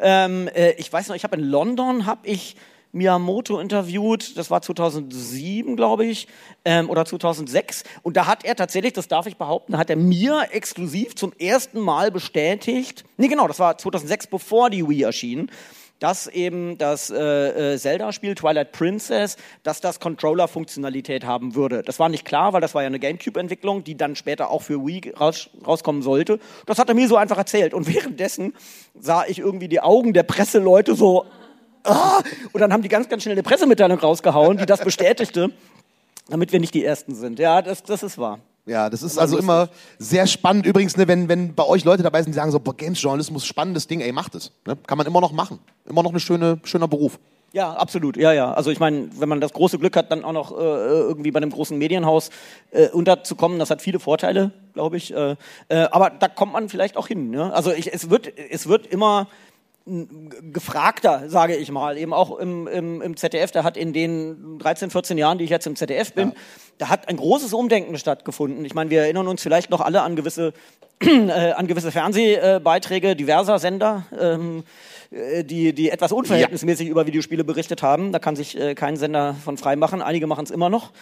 Ähm, äh, ich weiß noch, ich habe in London, habe ich Miyamoto interviewt, das war 2007, glaube ich, ähm, oder 2006. Und da hat er tatsächlich, das darf ich behaupten, hat er mir exklusiv zum ersten Mal bestätigt, nee genau, das war 2006, bevor die Wii erschien, dass eben das äh, äh, Zelda-Spiel Twilight Princess, dass das Controller-Funktionalität haben würde. Das war nicht klar, weil das war ja eine GameCube-Entwicklung, die dann später auch für Wii raus, rauskommen sollte. Das hat er mir so einfach erzählt. Und (laughs) währenddessen sah ich irgendwie die Augen der Presseleute so ah! und dann haben die ganz, ganz schnell eine Pressemitteilung rausgehauen, die das bestätigte, damit wir nicht die Ersten sind. Ja, das, das ist wahr. Ja, das ist also lustig. immer sehr spannend. Übrigens, ne, wenn, wenn bei euch Leute dabei sind, die sagen so, boah, Games-Journalismus, spannendes Ding, ey, macht es. Ne? Kann man immer noch machen. Immer noch ein schöne, schöner Beruf. Ja, absolut. Ja, ja. Also ich meine, wenn man das große Glück hat, dann auch noch äh, irgendwie bei einem großen Medienhaus äh, unterzukommen, das hat viele Vorteile, glaube ich. Äh, äh, aber da kommt man vielleicht auch hin. Ne? Also ich, es wird, es wird immer gefragter, sage ich mal, eben auch im, im, im ZDF, der hat in den 13, 14 Jahren, die ich jetzt im ZDF bin, ja. da hat ein großes Umdenken stattgefunden. Ich meine, wir erinnern uns vielleicht noch alle an gewisse, (clears throat) äh, an gewisse Fernsehbeiträge diverser Sender, ähm, äh, die, die etwas unverhältnismäßig ja. über Videospiele berichtet haben. Da kann sich äh, kein Sender von frei machen. Einige machen es immer noch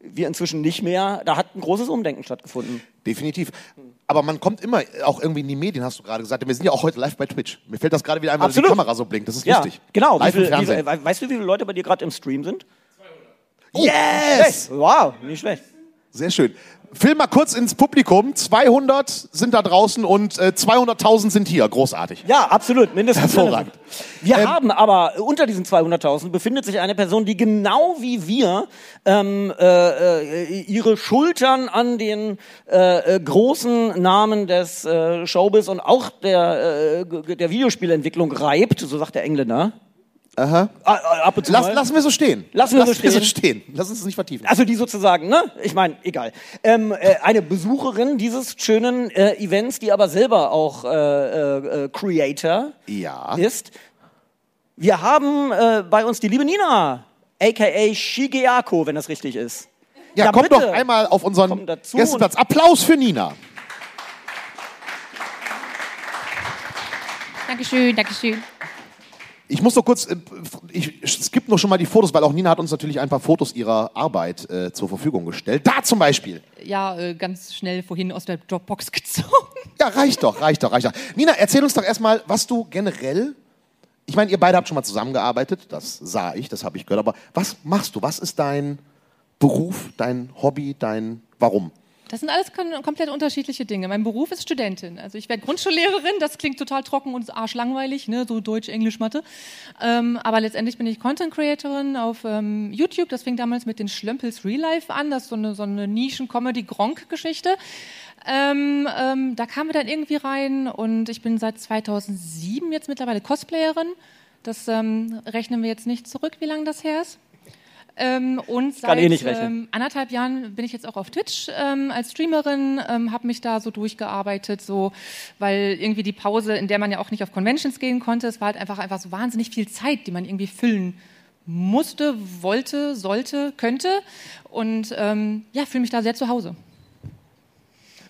wir inzwischen nicht mehr. Da hat ein großes Umdenken stattgefunden. Definitiv. Aber man kommt immer auch irgendwie in die Medien, hast du gerade gesagt. Wir sind ja auch heute live bei Twitch. Mir fällt das gerade wieder ein, weil die Kamera so blinkt. Das ist ja, lustig. Genau. Live wie viel, wie viel, weißt du, wie viele Leute bei dir gerade im Stream sind? 200. Oh, yes! Wow, nicht schlecht. Sehr schön. Film mal kurz ins Publikum. 200 sind da draußen und äh, 200.000 sind hier. Großartig. Ja, absolut. Mindestens. Hervorragend. Wir ähm, haben aber unter diesen 200.000 befindet sich eine Person, die genau wie wir ähm, äh, äh, ihre Schultern an den äh, äh großen Namen des äh, Showbiz und auch der, äh, der Videospielentwicklung reibt, so sagt der Engländer. Aha. Ab und zu Lass, lassen wir so stehen. Lassen wir, lassen so, stehen. so stehen. Lass uns das nicht vertiefen. Also die sozusagen, ne? Ich meine, egal. Ähm, äh, eine Besucherin dieses schönen äh, Events, die aber selber auch äh, äh, äh Creator ja. ist. Wir haben äh, bei uns die liebe Nina, aka Shigeako, wenn das richtig ist. Ja, ja kommt doch einmal auf unseren Gästeplatz. Applaus für Nina. Dankeschön, Dankeschön. Ich muss noch kurz, äh, ich skippe noch schon mal die Fotos, weil auch Nina hat uns natürlich ein paar Fotos ihrer Arbeit äh, zur Verfügung gestellt. Da zum Beispiel. Ja, äh, ganz schnell vorhin aus der Dropbox (laughs) gezogen. Ja, reicht doch, reicht doch, reicht doch. Nina, erzähl uns doch erstmal, was du generell, ich meine, ihr beide habt schon mal zusammengearbeitet, das sah ich, das habe ich gehört, aber was machst du? Was ist dein Beruf, dein Hobby, dein Warum? Das sind alles komplett unterschiedliche Dinge. Mein Beruf ist Studentin. Also ich werde Grundschullehrerin, das klingt total trocken und arschlangweilig, ne? so Deutsch, Englisch, Mathe. Ähm, aber letztendlich bin ich Content Creatorin auf ähm, YouTube. Das fing damals mit den Schlömpels Real Life an. Das ist so eine, so eine Nischen-Comedy-Gronk-Geschichte. Ähm, ähm, da kamen wir dann irgendwie rein und ich bin seit 2007 jetzt mittlerweile Cosplayerin. Das ähm, rechnen wir jetzt nicht zurück, wie lange das her ist. Ähm, und seit eh ähm, anderthalb Jahren bin ich jetzt auch auf Twitch ähm, als Streamerin, ähm, habe mich da so durchgearbeitet, so, weil irgendwie die Pause, in der man ja auch nicht auf Conventions gehen konnte, es war halt einfach, einfach so wahnsinnig viel Zeit, die man irgendwie füllen musste, wollte, sollte, könnte. Und ähm, ja, fühle mich da sehr zu Hause.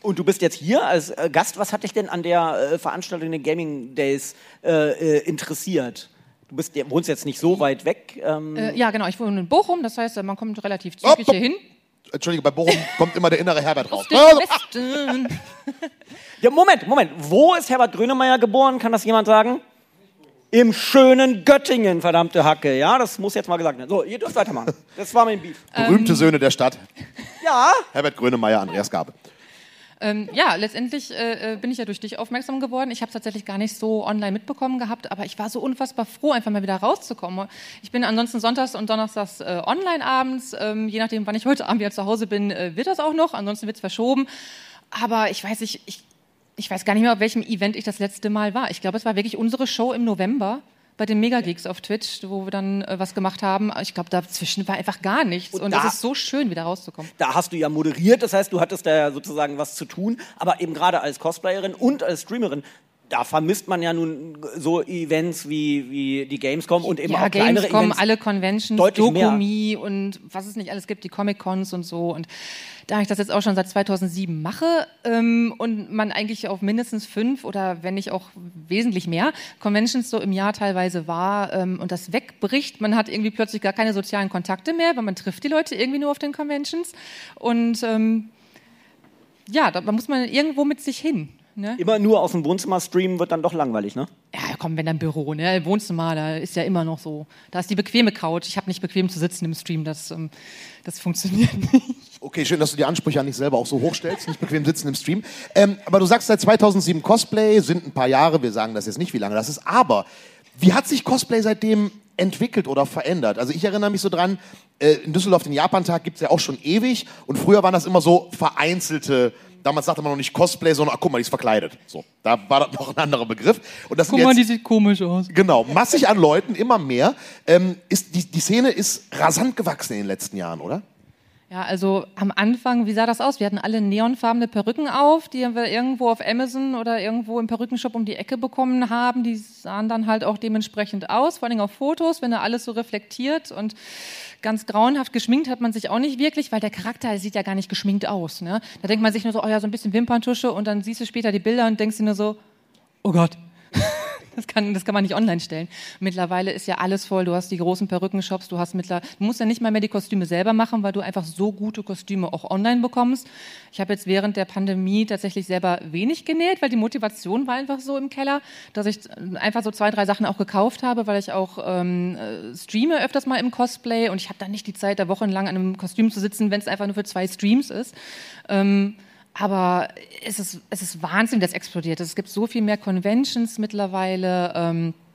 Und du bist jetzt hier als äh, Gast. Was hat dich denn an der äh, Veranstaltung der Gaming Days äh, äh interessiert? Du bist, wohnst jetzt nicht so weit weg. Ähm äh, ja, genau. Ich wohne in Bochum. Das heißt, man kommt relativ zügig hier hin. Entschuldige, bei Bochum (laughs) kommt immer der innere Herbert raus. (laughs) ja, Moment, Moment. Wo ist Herbert Grönemeyer geboren? Kann das jemand sagen? Im schönen Göttingen, verdammte Hacke. Ja, das muss jetzt mal gesagt werden. So, ihr dürft weitermachen. Das war mein Beef. Berühmte Söhne der Stadt. Ja. Herbert Grönemeyer, Andreas Gabe. Ähm, ja, letztendlich äh, äh, bin ich ja durch dich aufmerksam geworden. Ich habe es tatsächlich gar nicht so online mitbekommen gehabt, aber ich war so unfassbar froh, einfach mal wieder rauszukommen. Ich bin ansonsten sonntags und donnerstags äh, online abends. Ähm, je nachdem, wann ich heute Abend wieder zu Hause bin, äh, wird das auch noch. Ansonsten wird es verschoben. Aber ich weiß nicht, ich, ich weiß gar nicht mehr, auf welchem Event ich das letzte Mal war. Ich glaube, es war wirklich unsere Show im November bei den Megageeks auf Twitch, wo wir dann äh, was gemacht haben. Ich glaube, dazwischen war einfach gar nichts. Und, und es ist so schön, wieder rauszukommen. Da hast du ja moderiert, das heißt, du hattest da ja sozusagen was zu tun. Aber eben gerade als Cosplayerin und als Streamerin da vermisst man ja nun so Events wie, wie die Gamescom und eben ja, auch kleinere Gamescom, Events. alle Conventions, Dokumi und was es nicht alles gibt, die Comic-Cons und so. Und da ich das jetzt auch schon seit 2007 mache ähm, und man eigentlich auf mindestens fünf oder wenn nicht auch wesentlich mehr Conventions so im Jahr teilweise war ähm, und das wegbricht, man hat irgendwie plötzlich gar keine sozialen Kontakte mehr, weil man trifft die Leute irgendwie nur auf den Conventions und ähm, ja, da muss man irgendwo mit sich hin. Ne? Immer nur aus dem Wohnzimmer streamen wird dann doch langweilig, ne? Ja, komm, wenn dann Büro, ne? Wohnzimmer, da ist ja immer noch so. Da ist die bequeme Couch. Ich habe nicht bequem zu sitzen im Stream, das, ähm, das funktioniert (laughs) nicht. Okay, schön, dass du die Ansprüche an dich selber auch so hochstellst, nicht bequem sitzen im Stream. Ähm, aber du sagst seit 2007 Cosplay, sind ein paar Jahre, wir sagen das jetzt nicht, wie lange das ist, aber wie hat sich Cosplay seitdem entwickelt oder verändert? Also ich erinnere mich so dran, äh, in Düsseldorf den Japantag gibt es ja auch schon ewig und früher waren das immer so vereinzelte Damals sagte man noch nicht Cosplay, sondern ach, guck mal, die ist verkleidet. So, da war das noch ein anderer Begriff. Und das guck mal, die sieht komisch aus. Genau, massig an Leuten, immer mehr. Ähm, ist, die, die Szene ist rasant gewachsen in den letzten Jahren, oder? Ja, also am Anfang, wie sah das aus? Wir hatten alle neonfarbene Perücken auf, die wir irgendwo auf Amazon oder irgendwo im Perückenshop um die Ecke bekommen haben. Die sahen dann halt auch dementsprechend aus, vor allem auf Fotos, wenn da alles so reflektiert und ganz grauenhaft geschminkt hat man sich auch nicht wirklich, weil der Charakter sieht ja gar nicht geschminkt aus. Ne? Da denkt man sich nur so, oh ja, so ein bisschen Wimperntusche und dann siehst du später die Bilder und denkst dir nur so, oh Gott. Das kann, das kann man nicht online stellen. Mittlerweile ist ja alles voll. Du hast die großen Perückenshops, du hast mittlerweile, du musst ja nicht mal mehr die Kostüme selber machen, weil du einfach so gute Kostüme auch online bekommst. Ich habe jetzt während der Pandemie tatsächlich selber wenig genäht, weil die Motivation war einfach so im Keller, dass ich einfach so zwei, drei Sachen auch gekauft habe, weil ich auch ähm, äh, streame öfters mal im Cosplay und ich habe dann nicht die Zeit, da wochenlang an einem Kostüm zu sitzen, wenn es einfach nur für zwei Streams ist. Ähm, aber es ist, es ist Wahnsinn, das explodiert. Es gibt so viel mehr Conventions mittlerweile. Ähm, Äh,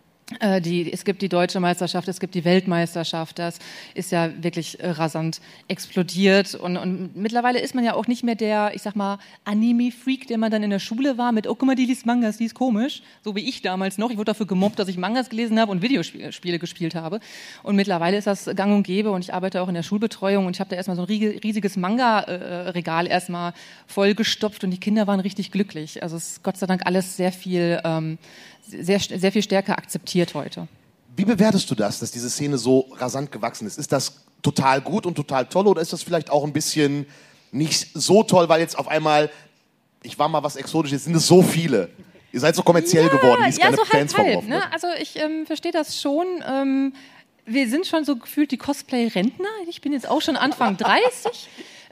die, es gibt die deutsche Meisterschaft, es gibt die Weltmeisterschaft. Das ist ja wirklich äh, rasant explodiert. Und, und, mittlerweile ist man ja auch nicht mehr der, ich sag mal, Anime-Freak, der man dann in der Schule war mit, oh, guck mal, die liest Mangas, die ist komisch. So wie ich damals noch. Ich wurde dafür gemobbt, dass ich Mangas gelesen habe und Videospiele gespielt habe. Und mittlerweile ist das gang und gäbe und ich arbeite auch in der Schulbetreuung und ich habe da erstmal so ein riesiges Manga-Regal erstmal vollgestopft und die Kinder waren richtig glücklich. Also es ist Gott sei Dank alles sehr viel. Ähm, sehr, sehr viel stärker akzeptiert heute. Wie bewertest du das, dass diese Szene so rasant gewachsen ist? Ist das total gut und total toll oder ist das vielleicht auch ein bisschen nicht so toll, weil jetzt auf einmal, ich war mal was Exotisches, sind es so viele? Ihr seid so kommerziell ja, geworden, wie es ja, keine so Fans halb, halb, ne? Also ich ähm, verstehe das schon. Ähm, wir sind schon so gefühlt die Cosplay-Rentner. Ich bin jetzt auch schon Anfang (laughs) 30.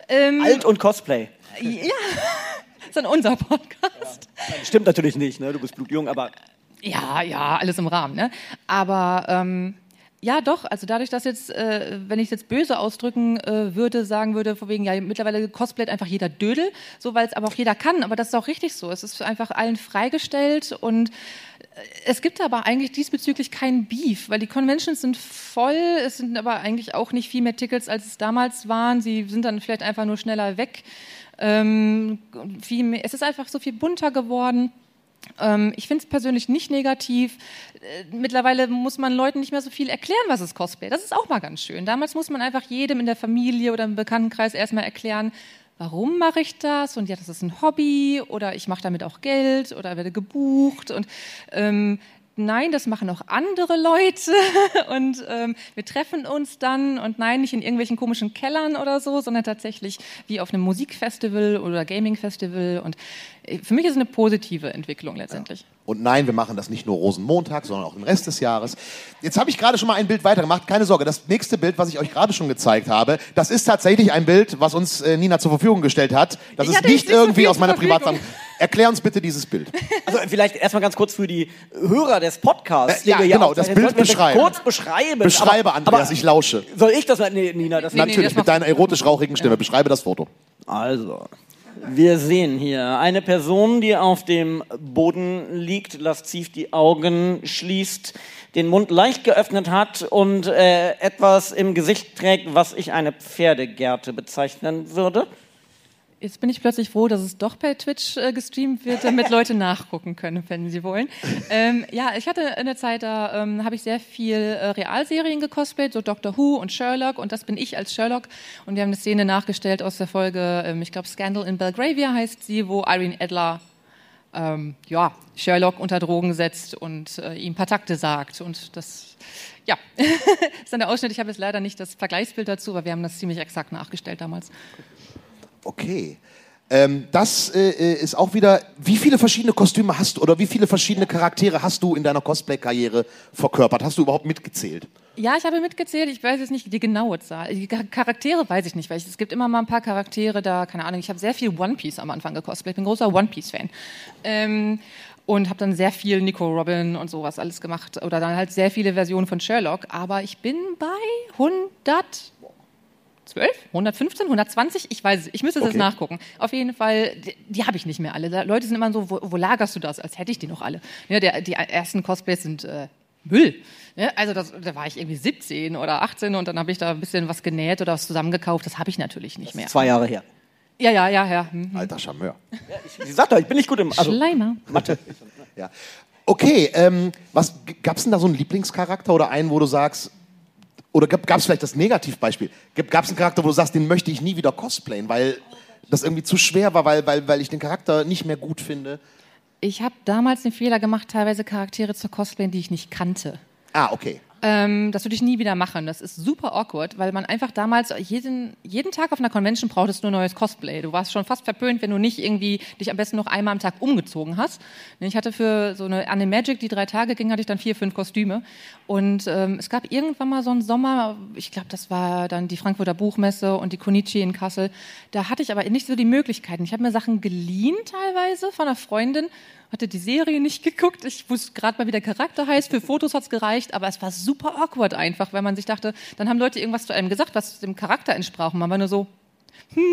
Ähm, Alt und Cosplay. Ja, (laughs) das ist dann unser Podcast. Stimmt natürlich nicht, ne? du bist blutjung, aber ja, ja, alles im Rahmen. Ne? Aber ähm, ja, doch. Also dadurch, dass jetzt, äh, wenn ich es jetzt böse ausdrücken äh, würde, sagen würde, vor wegen, ja, mittlerweile cosplayt einfach jeder Dödel, so weil es aber auch jeder kann. Aber das ist auch richtig so. Es ist einfach allen freigestellt und äh, es gibt aber eigentlich diesbezüglich keinen Beef, weil die Conventions sind voll. Es sind aber eigentlich auch nicht viel mehr Tickets, als es damals waren. Sie sind dann vielleicht einfach nur schneller weg. Ähm, mehr, es ist einfach so viel bunter geworden. Ähm, ich finde es persönlich nicht negativ. Äh, mittlerweile muss man Leuten nicht mehr so viel erklären, was ist Cosplay. Das ist auch mal ganz schön. Damals muss man einfach jedem in der Familie oder im Bekanntenkreis erstmal erklären, warum mache ich das? Und ja, das ist ein Hobby oder ich mache damit auch Geld oder werde gebucht. Und ähm, nein, das machen auch andere Leute (laughs) und ähm, wir treffen uns dann und nein, nicht in irgendwelchen komischen Kellern oder so, sondern tatsächlich wie auf einem Musikfestival oder Gamingfestival und äh, für mich ist es eine positive Entwicklung letztendlich. Ja. Und nein, wir machen das nicht nur Rosenmontag, sondern auch den Rest des Jahres. Jetzt habe ich gerade schon mal ein Bild weitergemacht. Keine Sorge, das nächste Bild, was ich euch gerade schon gezeigt habe, das ist tatsächlich ein Bild, was uns äh, Nina zur Verfügung gestellt hat. Das ich ist nicht irgendwie aus meiner Privatsammlung. (laughs) Erklär uns bitte dieses Bild. Also vielleicht erstmal ganz kurz für die Hörer des Podcasts. Äh, ja, genau, das Bild beschreiben. Kurz beschreiben. Beschreibe, aber, Andreas, aber ich lausche. Soll ich das? Nee, Nina, das Natürlich, nee, das mit deiner erotisch-rauchigen Stimme. Ja. Beschreibe das Foto. Also, wir sehen hier eine Person, die auf dem Boden liegt, lasziv die Augen schließt, den Mund leicht geöffnet hat und äh, etwas im Gesicht trägt, was ich eine Pferdegerte bezeichnen würde. Jetzt bin ich plötzlich froh, dass es doch per Twitch äh, gestreamt wird, damit (laughs) Leute nachgucken können, wenn sie wollen. Ähm, ja, ich hatte in der Zeit, da ähm, habe ich sehr viel äh, Realserien gecosplayt, so Doctor Who und Sherlock und das bin ich als Sherlock und wir haben eine Szene nachgestellt aus der Folge, ähm, ich glaube Scandal in Belgravia heißt sie, wo Irene Adler ähm, ja, Sherlock unter Drogen setzt und äh, ihm ein paar Takte sagt und das ja, (laughs) ist dann der Ausschnitt. Ich habe jetzt leider nicht das Vergleichsbild dazu, aber wir haben das ziemlich exakt nachgestellt damals. Okay. Ähm, das äh, äh, ist auch wieder, wie viele verschiedene Kostüme hast du oder wie viele verschiedene Charaktere hast du in deiner Cosplay-Karriere verkörpert? Hast du überhaupt mitgezählt? Ja, ich habe mitgezählt. Ich weiß jetzt nicht die genaue Zahl. Die Charaktere weiß ich nicht, weil ich, es gibt immer mal ein paar Charaktere da, keine Ahnung. Ich habe sehr viel One Piece am Anfang gecosplayt. Ich bin ein großer One Piece-Fan. Ähm, und habe dann sehr viel Nico Robin und sowas alles gemacht oder dann halt sehr viele Versionen von Sherlock. Aber ich bin bei 100 112, 115, 120, ich weiß es, ich müsste es okay. jetzt nachgucken. Auf jeden Fall, die, die habe ich nicht mehr alle. Da, Leute sind immer so, wo, wo, lagerst du das? Als hätte ich die noch alle. Ja, der, die ersten Cosplays sind äh, Müll. Ja, also das, da war ich irgendwie 17 oder 18 und dann habe ich da ein bisschen was genäht oder was zusammengekauft. Das habe ich natürlich nicht mehr. Zwei Jahre her. Ja, ja, ja, ja. Mhm. Alter Charmeur. Ja, ich, ich sag doch, ich bin nicht gut im also, Schleimer. Mathe. ja. Okay, ähm, gab es denn da so einen Lieblingscharakter oder einen, wo du sagst, oder gab es vielleicht das Negativbeispiel? Gab es einen Charakter, wo du sagst, den möchte ich nie wieder cosplayen, weil das irgendwie zu schwer war, weil, weil, weil ich den Charakter nicht mehr gut finde? Ich habe damals den Fehler gemacht, teilweise Charaktere zu cosplayen, die ich nicht kannte. Ah, okay. Ähm, das würde ich nie wieder machen. Das ist super awkward, weil man einfach damals jeden, jeden Tag auf einer Convention brauchtest nur neues Cosplay. Du warst schon fast verpönt, wenn du nicht irgendwie dich am besten noch einmal am Tag umgezogen hast. Ich hatte für so eine Animagic, die drei Tage ging, hatte ich dann vier, fünf Kostüme. Und ähm, es gab irgendwann mal so einen Sommer, ich glaube, das war dann die Frankfurter Buchmesse und die Konichi in Kassel. Da hatte ich aber nicht so die Möglichkeiten. Ich habe mir Sachen geliehen teilweise von einer Freundin hatte die Serie nicht geguckt. Ich wusste gerade mal, wie der Charakter heißt. Für Fotos hat es gereicht, aber es war super awkward einfach, weil man sich dachte, dann haben Leute irgendwas zu einem gesagt, was dem Charakter entsprach. Und man war nur so, hm,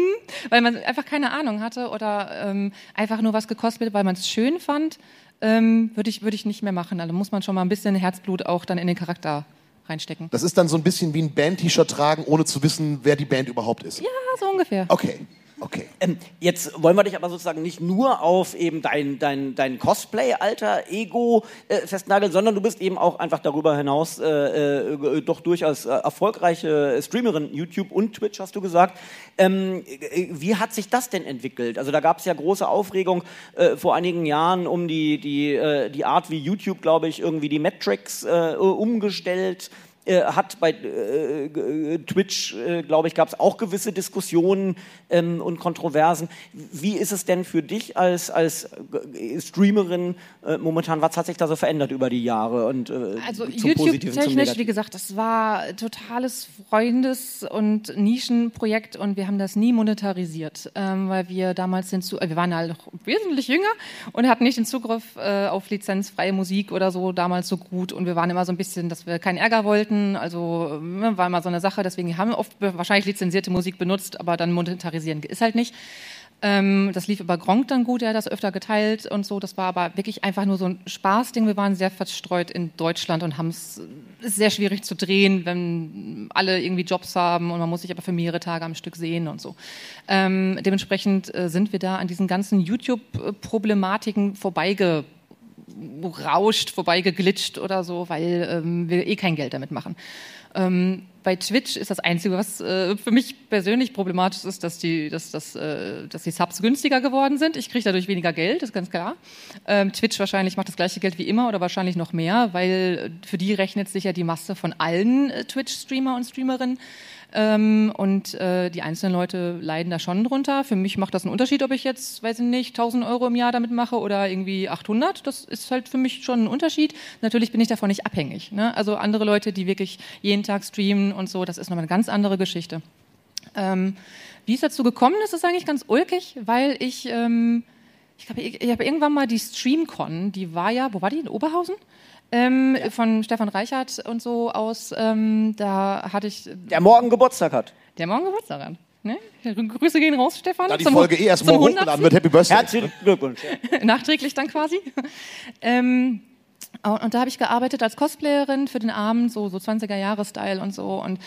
weil man einfach keine Ahnung hatte oder ähm, einfach nur was gekostet, weil man es schön fand. ähm, würde ich, würd ich nicht mehr machen. Also muss man schon mal ein bisschen Herzblut auch dann in den Charakter reinstecken. Das ist dann so ein bisschen wie ein Band-T-Shirt tragen, ohne zu wissen, wer die Band überhaupt ist. Ja, so ungefähr. Okay. Okay. Ähm, jetzt wollen wir dich aber sozusagen nicht nur auf eben dein, dein, dein Cosplay-Alter, Ego äh, festnageln, sondern du bist eben auch einfach darüber hinaus äh, äh, doch durchaus äh, erfolgreiche Streamerin, YouTube und Twitch, hast du gesagt. Ähm, äh, wie hat sich das denn entwickelt? Also da gab es ja große Aufregung äh, vor einigen Jahren um die, die, die Art, wie YouTube, glaube ich, irgendwie die Metrics umgestellt äh, hat bei äh, äh, Twitch, äh, glaube ich, gab es auch gewisse Diskussionen ähm, und Kontroversen. Wie ist es denn für dich als, als äh, Streamerin momentan? Was hat sich da so verändert über die Jahre? Und, also YouTube-technisch, wie gesagt, das war totales Freundes- und Nischenprojekt und wir haben das nie monetarisiert, ähm, weil wir damals den Zugriff, wir waren halt noch wesentlich jünger und hatten nicht den Zugriff auf lizenzfreie Musik oder so damals so gut und wir waren immer so ein bisschen, dass wir keinen Ärger wollten also ne, war immer so eine Sache, deswegen haben wir oft wahrscheinlich lizenzierte Musik benutzt, aber dann monetarisieren ist halt nicht. Ähm, das lief über Gronk dann gut, er hat das öfter geteilt und so. Das war aber wirklich einfach nur so ein Spaßding. Wir waren sehr verstreut in Deutschland und haben es sehr schwierig zu drehen, wenn alle irgendwie Jobs haben und man muss sich aber für mehrere Tage am Stück sehen und so. Ähm, dementsprechend äh, sind wir da an diesen ganzen YouTube-Problematiken vorbeigebracht rauscht, vorbeigeglitscht oder so, weil ähm, wir eh kein Geld damit machen. Ähm, bei Twitch ist das Einzige, was äh, für mich persönlich problematisch ist, dass die, dass, dass, äh, dass die Subs günstiger geworden sind. Ich kriege dadurch weniger Geld, ist ganz klar. Ähm, Twitch wahrscheinlich macht das gleiche Geld wie immer oder wahrscheinlich noch mehr, weil für die rechnet sich ja die Masse von allen äh, Twitch-Streamer und Streamerinnen. Ähm, und äh, die einzelnen Leute leiden da schon drunter. Für mich macht das einen Unterschied, ob ich jetzt, weiß ich nicht, 1000 Euro im Jahr damit mache oder irgendwie 800. Das ist halt für mich schon ein Unterschied. Natürlich bin ich davon nicht abhängig. Ne? Also andere Leute, die wirklich jeden Tag streamen und so, das ist nochmal eine ganz andere Geschichte. Ähm, wie es dazu gekommen ist, ist eigentlich ganz ulkig, weil ich, ähm, ich glaube, ich, ich habe irgendwann mal die Streamcon, die war ja, wo war die, in Oberhausen? Ähm, ja. Von Stefan Reichert und so aus, ähm, da hatte ich. Der morgen Geburtstag hat. Der morgen Geburtstag hat. Ne? Grüße gehen raus, Stefan. Da die Folge eh erst morgen hochgeladen wird, Happy Birthday. Herzlichen Glückwunsch. (laughs) Nachträglich dann quasi. (laughs) ähm, und da habe ich gearbeitet als Cosplayerin für den Abend, so, so 20er-Jahre-Style und so. Und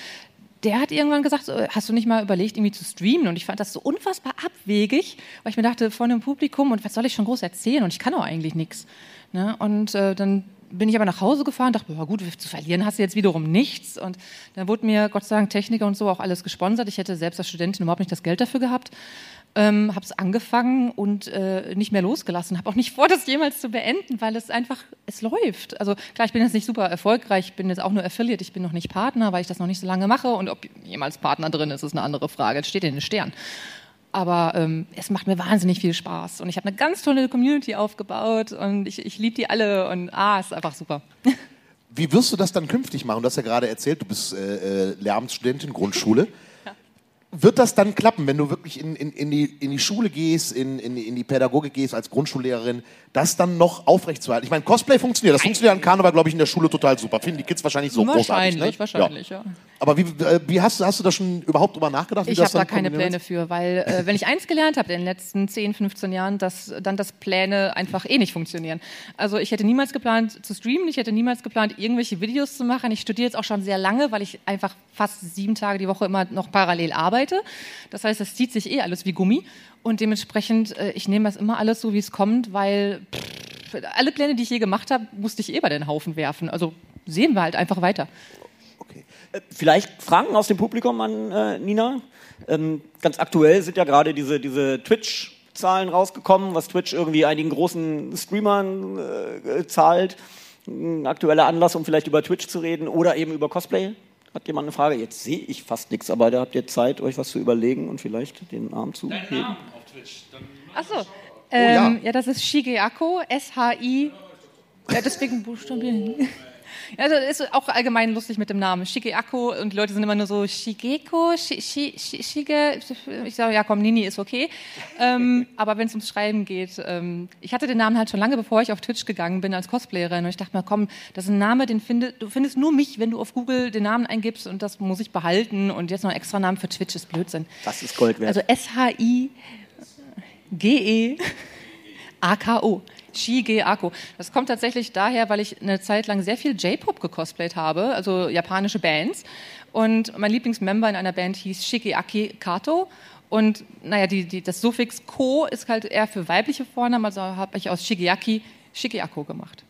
der hat irgendwann gesagt, so, hast du nicht mal überlegt, irgendwie zu streamen? Und ich fand das so unfassbar abwegig, weil ich mir dachte, vor einem Publikum, und was soll ich schon groß erzählen? Und ich kann auch eigentlich nichts. Ne? Und äh, dann bin ich aber nach Hause gefahren, dachte, ja gut, zu verlieren hast du jetzt wiederum nichts. Und dann wurde mir Gott sei Dank Techniker und so auch alles gesponsert. Ich hätte selbst als Studentin überhaupt nicht das Geld dafür gehabt. Ähm, habe es angefangen und äh, nicht mehr losgelassen. Habe auch nicht (laughs) vor, das jemals zu beenden, weil es einfach, es läuft. Also klar, ich bin jetzt nicht super erfolgreich, ich bin jetzt auch nur Affiliate, ich bin noch nicht Partner, weil ich das noch nicht so lange mache. Und ob jemals Partner drin ist, ist eine andere Frage. Das steht in den Sternen. Aber ähm, es macht mir wahnsinnig viel Spaß. Und ich habe eine ganz tolle Community aufgebaut und ich, ich liebe die alle und ah, ist einfach super. (laughs) Wie wirst du das dann künftig machen? Du hast ja gerade erzählt, du bist äh, äh Lehramtsstudentin, Grundschule wird das dann klappen, wenn du wirklich in, in, in, die, in die Schule gehst, in, in, in die Pädagogik gehst als Grundschullehrerin, das dann noch aufrechtzuerhalten? Ich meine, Cosplay funktioniert. Das funktioniert an Karneval, glaube ich, in der Schule total super. Finden die Kids wahrscheinlich so wahrscheinlich, großartig. Ne? Wahrscheinlich, ja. ja. Aber wie, äh, wie hast, hast du da schon überhaupt drüber nachgedacht? ich habe da keine Pläne für, weil äh, wenn ich eins gelernt habe in den letzten 10, 15 Jahren, dass dann das Pläne einfach eh nicht funktionieren. Also ich hätte niemals geplant zu streamen, ich hätte niemals geplant, irgendwelche Videos zu machen. Ich studiere jetzt auch schon sehr lange, weil ich einfach fast sieben Tage die Woche immer noch parallel arbeite. Das das heißt, es zieht sich eh alles wie Gummi. Und dementsprechend, äh, ich nehme das immer alles so, wie es kommt, weil pff, alle Pläne, die ich je gemacht habe, musste ich eh bei den Haufen werfen. Also sehen wir halt einfach weiter. Vielleicht Fragen aus dem Publikum an äh, Nina? Ähm, ganz aktuell sind ja gerade diese, diese Twitch-Zahlen rausgekommen, was Twitch irgendwie einigen großen Streamern äh, zahlt. Ein aktueller Anlass, um vielleicht über Twitch zu reden oder eben über Cosplay. Hat jemand eine Frage? Jetzt sehe ich fast nichts, aber da habt ihr Zeit, euch was zu überlegen und vielleicht den Arm zu Deinen heben. Namen auf Twitch. Achso. Ähm, oh, ja. ja. das ist Shigeako, S-H-I. Ja, deswegen buchstabieren. Ja, also ist auch allgemein lustig mit dem Namen. Shigeako und die Leute sind immer nur so Shigeko, Shige. Ich sage, ja komm, Nini ist okay. Ähm, aber wenn es ums Schreiben geht, ähm, ich hatte den Namen halt schon lange, bevor ich auf Twitch gegangen bin als Cosplayerin. Und ich dachte mir, komm, das ist ein Name, den findest du findest nur mich, wenn du auf Google den Namen eingibst und das muss ich behalten. Und jetzt noch einen extra Namen für Twitch ist Blödsinn. Das ist Gold wert. Also S-H-I-G-E. A-K-O. Shigeako. Das kommt tatsächlich daher, weil ich eine Zeit lang sehr viel J-Pop gecosplayt habe, also japanische Bands. Und mein Lieblingsmember in einer Band hieß Shigeaki Kato. Und naja, die, die, das Suffix Ko ist halt eher für weibliche Vornamen, also habe ich aus Shigeaki Shigeako gemacht.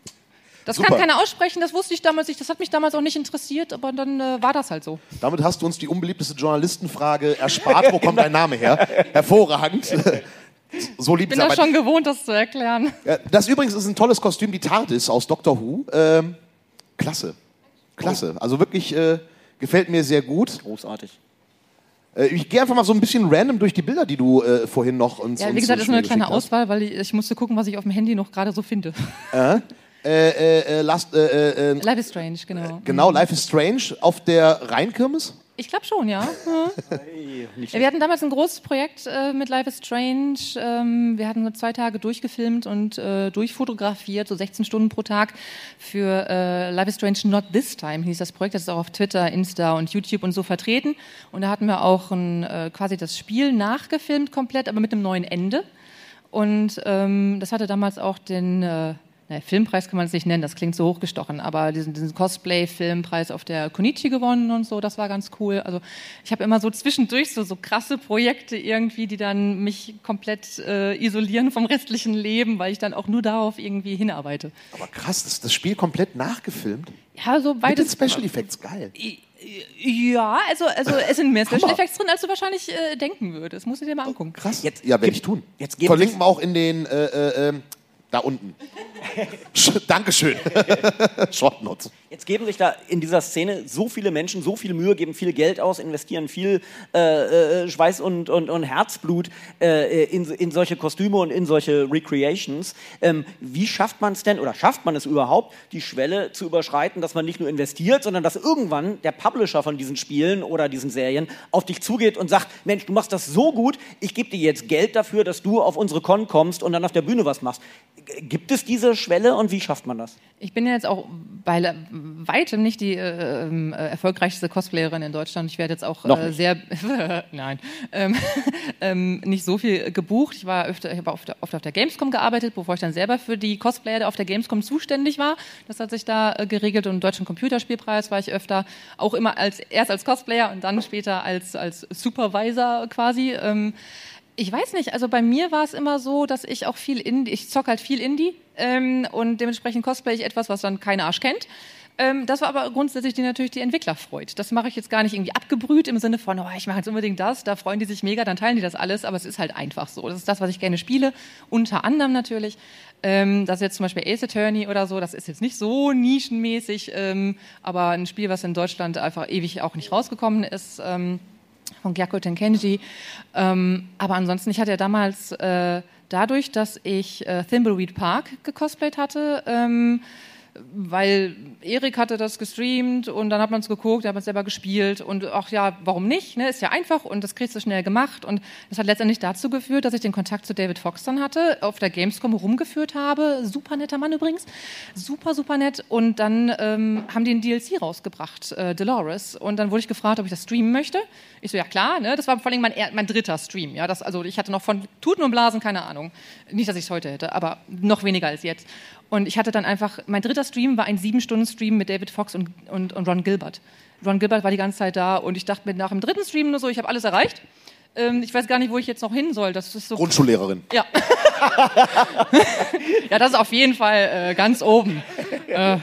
Das Super. kann keiner aussprechen, das wusste ich damals nicht, das hat mich damals auch nicht interessiert, aber dann äh, war das halt so. Damit hast du uns die unbeliebteste Journalistenfrage erspart. Wo kommt dein Name her? (laughs) Hervorragend. So lieb ich bin das schon gewohnt, das zu erklären. Das übrigens ist ein tolles Kostüm, die TARDIS aus Doctor Who. Ähm, klasse. Klasse. Also wirklich äh, gefällt mir sehr gut. Großartig. Äh, ich gehe einfach mal so ein bisschen random durch die Bilder, die du äh, vorhin noch uns Ja, wie gesagt, das ist nur eine kleine Auswahl, weil ich, ich, musste gucken, was ich auf dem Handy noch gerade so finde. Äh? Äh, äh, äh, last, äh, äh, Life is Strange, genau. Genau, Life is Strange auf der Rheinkirmes? Ich glaube schon, (laughs) ja. Wir hatten damals ein großes Projekt äh, mit Life is Strange. Ähm, wir hatten zwei Tage durchgefilmt und äh, durchfotografiert, so 16 Stunden pro Tag für äh, Life is Strange Not This Time hieß das Projekt. Das ist auch auf Twitter, Insta und YouTube und so vertreten. Und da hatten wir auch ein, quasi das Spiel nachgefilmt komplett, aber mit einem neuen Ende. Und ähm, das hatte damals auch den naja, Filmpreis kann man es nicht nennen, das klingt so hochgestochen, aber diesen, diesen Cosplay-Filmpreis auf der Konichi gewonnen und so, das war ganz cool. Also ich habe immer so zwischendurch so, so krasse Projekte irgendwie, die dann mich komplett äh, isolieren vom restlichen Leben, weil ich dann auch nur darauf irgendwie hinarbeite. Aber krass, das, das Spiel komplett nachgefilmt? Ja, so beides. Mit den Special Effects, geil. Ja, also, also es sind mehr Special Effects drin, als du wahrscheinlich äh, denken würdest. Musst du dir mal angucken. Krass. Jetzt, ja, werde ich tun. Jetzt Verlinken wir auch in den äh, äh, ähm, da unten. Dankeschön. (laughs) Shortnotes. Jetzt geben sich da in dieser Szene so viele Menschen so viel Mühe, geben viel Geld aus, investieren viel äh, äh, Schweiß und, und, und Herzblut äh, in, in solche Kostüme und in solche Recreations. Ähm, wie schafft man es denn, oder schafft man es überhaupt, die Schwelle zu überschreiten, dass man nicht nur investiert, sondern dass irgendwann der Publisher von diesen Spielen oder diesen Serien auf dich zugeht und sagt, Mensch, du machst das so gut, ich gebe dir jetzt Geld dafür, dass du auf unsere Con kommst und dann auf der Bühne was machst. Gibt es diese Schwelle und wie schafft man das? Ich bin ja jetzt auch bei weitem nicht die äh, äh, erfolgreichste Cosplayerin in Deutschland. Ich werde jetzt auch äh, sehr, (laughs) nein, ähm, (laughs) ähm, nicht so viel gebucht. Ich war öfter, ich habe oft, oft, auf der Gamescom gearbeitet, bevor ich dann selber für die Cosplayer auf der Gamescom zuständig war. Das hat sich da äh, geregelt und im Deutschen Computerspielpreis war ich öfter auch immer als erst als Cosplayer und dann später als als Supervisor quasi. Ähm, ich weiß nicht, also bei mir war es immer so, dass ich auch viel Indie, ich zock halt viel Indie ähm, und dementsprechend cosplay ich etwas, was dann kein Arsch kennt. Ähm, das war aber grundsätzlich die natürlich die Entwickler freut. Das mache ich jetzt gar nicht irgendwie abgebrüht im Sinne von, oh, ich mache jetzt unbedingt das, da freuen die sich mega, dann teilen die das alles, aber es ist halt einfach so. Das ist das, was ich gerne spiele, unter anderem natürlich. Ähm, das ist jetzt zum Beispiel Ace Attorney oder so, das ist jetzt nicht so nischenmäßig, ähm, aber ein Spiel, was in Deutschland einfach ewig auch nicht rausgekommen ist. Ähm, von Gyako Tenkenji. Ähm, aber ansonsten, ich hatte ja damals äh, dadurch, dass ich äh, Thimbleweed Park gecosplayt hatte, ähm, weil Erik hatte das gestreamt und dann hat man es geguckt, hat man selber gespielt und ach ja, warum nicht? Ne? Ist ja einfach und das kriegst du schnell gemacht und das hat letztendlich dazu geführt, dass ich den Kontakt zu David Fox dann hatte, auf der Gamescom rumgeführt habe. Super netter Mann übrigens, super super nett und dann ähm, haben die ein DLC rausgebracht, äh, Dolores und dann wurde ich gefragt, ob ich das streamen möchte. Ich so ja klar, ne? Das war vor allem mein, mein dritter Stream, ja, das also ich hatte noch von Tuten und Blasen keine Ahnung, nicht, dass ich es heute hätte, aber noch weniger als jetzt. Und ich hatte dann einfach, mein dritter Stream war ein sieben-Stunden-Stream mit David Fox und, und, und Ron Gilbert. Ron Gilbert war die ganze Zeit da und ich dachte mir nach dem dritten Stream nur so, ich habe alles erreicht. Ähm, ich weiß gar nicht, wo ich jetzt noch hin soll. Das ist so Grundschullehrerin. Ja. (laughs) ja, das ist auf jeden Fall äh, ganz oben. Äh.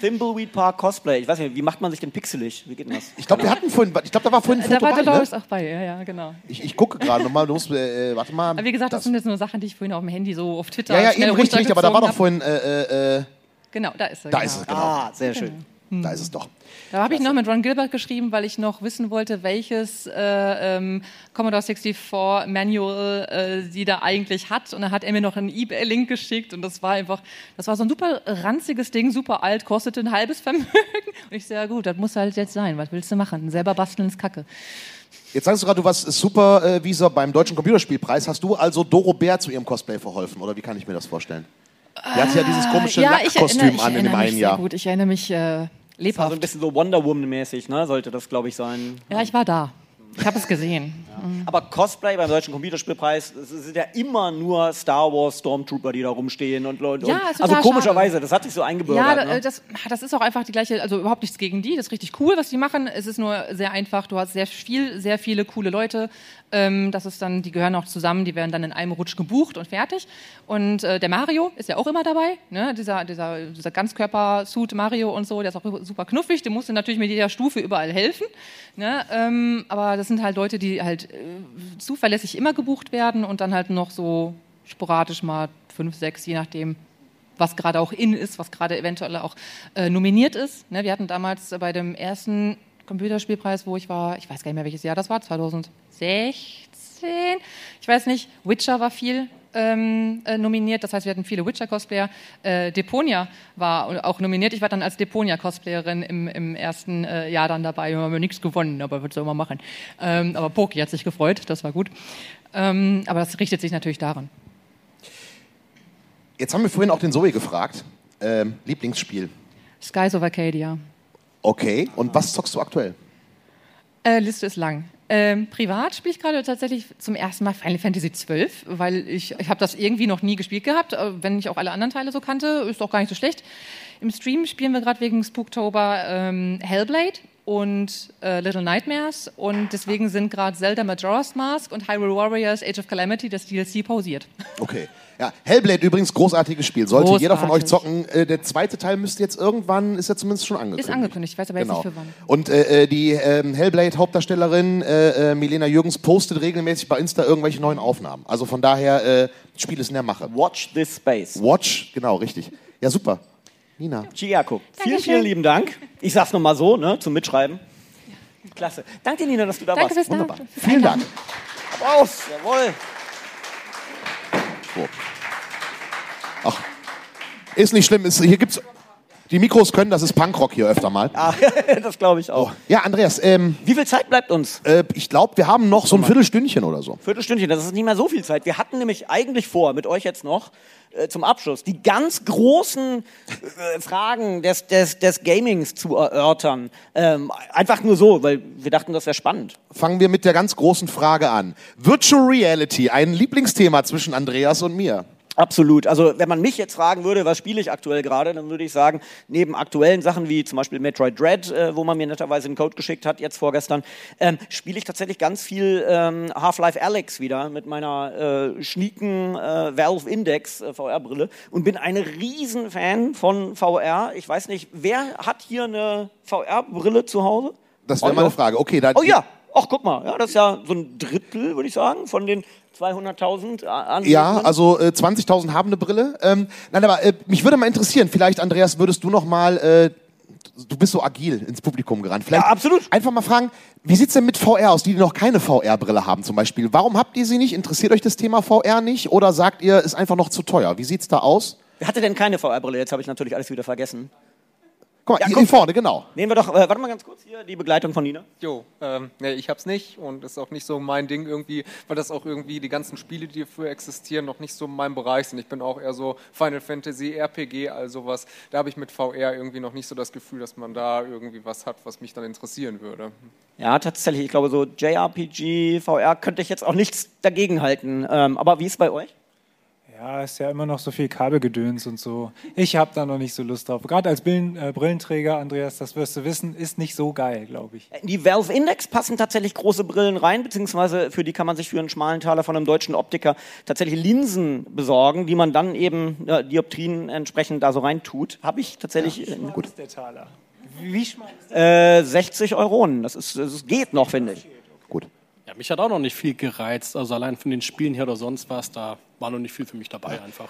Thimbleweed Park Cosplay. Ich weiß nicht, wie macht man sich denn pixelig? Wie geht denn das? Ich glaube, wir hatten vorhin, ich glaube, da war vorhin ein Foto da war bei, ne? auch bei, ja, ja, genau. Ich, ich gucke gerade nochmal, du musst, äh, warte mal. Aber wie gesagt, das, das, sind jetzt nur Sachen, die ich vorhin auf dem Handy so auf Twitter Ja, ja, eben richtig, richtig, aber da war doch vorhin, äh, äh, Genau, da ist er. Da genau. ist es, genau. Ah, sehr schön. Genau. Da ist es doch. Da habe ich noch mit Ron Gilbert geschrieben, weil ich noch wissen wollte, welches äh, ähm, Commodore 64 Manual äh, sie da eigentlich hat. Und dann hat er mir noch einen eBay-Link geschickt und das war einfach, das war so ein super ranziges Ding, super alt, kostete ein halbes Vermögen. (laughs) Und ich sage, ja gut, das muss halt jetzt sein. Was willst du machen? Selber basteln ist Kacke. Jetzt sagst du gerade, du warst Supervisor beim Deutschen Computerspielpreis. Hast du also Doro Bär zu ihrem Cosplay verholfen oder wie kann ich mir das vorstellen? Die hat ja dieses komische ja, Lackkostüm an in dem einen Jahr. Gut, ich erinnere mich äh, lebhaft. Das war so ein bisschen so Wonder Woman-mäßig, ne? sollte das, glaube ich, sein. Ja, ich war da. Ich habe es gesehen. Mhm. Aber Cosplay beim Deutschen Computerspielpreis, sind ja immer nur Star Wars Stormtrooper, die da rumstehen und, und, ja, und also komischerweise, das hat sich so eingebürgert. Ja, ne? das, das ist auch einfach die gleiche, also überhaupt nichts gegen die, das ist richtig cool, was die machen. Es ist nur sehr einfach, du hast sehr viel, sehr viele coole Leute. Ähm, das ist dann, die gehören auch zusammen, die werden dann in einem Rutsch gebucht und fertig. Und äh, der Mario ist ja auch immer dabei, ne? dieser, dieser, dieser Ganzkörper-Suit Mario und so, der ist auch super knuffig, der musste natürlich mit jeder Stufe überall helfen. Ne? Ähm, aber das sind halt Leute, die halt äh, zuverlässig immer gebucht werden und dann halt noch so sporadisch mal fünf, sechs, je nachdem, was gerade auch in ist, was gerade eventuell auch äh, nominiert ist. Ne? Wir hatten damals bei dem ersten Computerspielpreis, wo ich war, ich weiß gar nicht mehr, welches Jahr das war, 2016, ich weiß nicht, Witcher war viel ähm, äh, nominiert, das heißt, wir hatten viele Witcher-Cosplayer. Äh, Deponia war auch nominiert. Ich war dann als Deponia-Cosplayerin im, im, ersten äh, Jahr dann dabei. Wir haben nichts gewonnen, aber wird es immer machen. Ähm, aber Poki hat sich gefreut, das war gut. Ähm, aber das richtet sich natürlich daran. Jetzt haben wir vorhin auch den Zoe gefragt. Ähm, Lieblingsspiel? Skies of Arcadia. Okay, und was zockst du aktuell? Äh, Liste ist lang. Ähm, privat spiele ich gerade tatsächlich zum ersten Mal Final Fantasy XII, weil ich, ich habe das irgendwie noch nie gespielt gehabt, äh, wenn ich auch alle anderen Teile so kannte, ist auch gar nicht so schlecht. Im Stream spielen wir gerade wegen Spooktober ähm, Hellblade und äh, Little Nightmares und deswegen sind gerade Zelda Majora's Mask und Hyrule Warriors Age of Calamity das DLC pausiert. Okay. Ja, Hellblade übrigens großartiges Spiel. Sollte Großartig. jeder von euch zocken. Äh, der zweite Teil müsste jetzt irgendwann, ist ja zumindest schon angekündigt. Ist angekündigt, ich weiß aber genau. jetzt nicht für wann. Und äh, äh die äh, Hellblade-Hauptdarstellerin äh, äh, Milena Jürgens postet regelmäßig bei Insta irgendwelche neuen Aufnahmen. Also von daher, das Spiel ist in der Mache. Watch this space. Watch, genau, richtig. Ja, super. Nina. Chiako, vielen, vielen lieben Dank. Ich sag's nochmal so, ne, zum Mitschreiben. Klasse. Danke, Nina, dass du da Danke warst. Wunderbar. Vielen Dank. Applaus, jawohl. Ach, ist nicht schlimm. Ist, hier gibt's die Mikros können, das ist Punkrock hier öfter mal. Ah, (laughs) das glaube ich auch. Oh. Ja, Andreas. Ähm, Wie viel Zeit bleibt uns? Äh, ich glaube, wir haben noch so ein Viertelstündchen oder so. Viertelstündchen, das ist nicht mehr so viel Zeit. Wir hatten nämlich eigentlich vor, mit euch jetzt noch äh, zum Abschluss die ganz großen äh, Fragen des, des, des Gamings zu erörtern. Ähm, einfach nur so, weil wir dachten, das wäre spannend. Fangen wir mit der ganz großen Frage an. Virtual Reality, ein Lieblingsthema zwischen Andreas und mir. Absolut. Also wenn man mich jetzt fragen würde, was spiele ich aktuell gerade, dann würde ich sagen, neben aktuellen Sachen wie zum Beispiel Metroid Dread, äh, wo man mir netterweise einen Code geschickt hat, jetzt vorgestern, ähm, spiele ich tatsächlich ganz viel ähm, Half-Life Alex wieder mit meiner äh, schnieken äh, Valve Index äh, VR-Brille und bin ein Riesenfan von VR. Ich weiß nicht, wer hat hier eine VR-Brille zu Hause? Das wäre meine Frage. Okay, dann. Oh ja, ach guck mal, ja, das ist ja so ein Drittel, würde ich sagen, von den 200.000 an. Ja, also äh, 20.000 haben eine Brille. Ähm, nein, aber äh, mich würde mal interessieren, vielleicht, Andreas, würdest du noch mal, äh, du bist so agil ins Publikum gerannt. Vielleicht ja, absolut. Einfach mal fragen, wie sieht es denn mit VR aus, die, die noch keine VR-Brille haben zum Beispiel? Warum habt ihr sie nicht? Interessiert euch das Thema VR nicht? Oder sagt ihr, ist einfach noch zu teuer? Wie sieht es da aus? Wer hatte denn keine VR-Brille? Jetzt habe ich natürlich alles wieder vergessen. Guck mal, ja, hier, vorne, genau. Nehmen wir doch, äh, warte mal ganz kurz hier, die Begleitung von Nina. Jo, ähm, nee, ich hab's nicht und ist auch nicht so mein Ding irgendwie, weil das auch irgendwie die ganzen Spiele, die dafür existieren, noch nicht so mein Bereich sind. Ich bin auch eher so Final Fantasy, RPG, all sowas. Da habe ich mit VR irgendwie noch nicht so das Gefühl, dass man da irgendwie was hat, was mich dann interessieren würde. Ja, tatsächlich. Ich glaube, so JRPG, VR könnte ich jetzt auch nichts dagegen halten. Ähm, aber wie ist es bei euch? Ja, ist ja immer noch so viel Kabelgedöns und so. Ich habe da noch nicht so Lust drauf. Gerade als Brillen, äh, Brillenträger, Andreas, das wirst du wissen, ist nicht so geil, glaube ich. In die Valve Index passen tatsächlich große Brillen rein, beziehungsweise für die kann man sich für einen schmalen Taler von einem deutschen Optiker tatsächlich Linsen besorgen, die man dann eben äh, Dioptrien entsprechend da so rein tut. Habe ich tatsächlich. Ja, wie schmal gut. ist der Taler? Wie schmal ist der äh, 60 Euronen. Das, ist, das geht noch, finde ich. Gut. Ja, mich hat auch noch nicht viel gereizt. Also allein von den Spielen her oder sonst was, da war noch nicht viel für mich dabei einfach.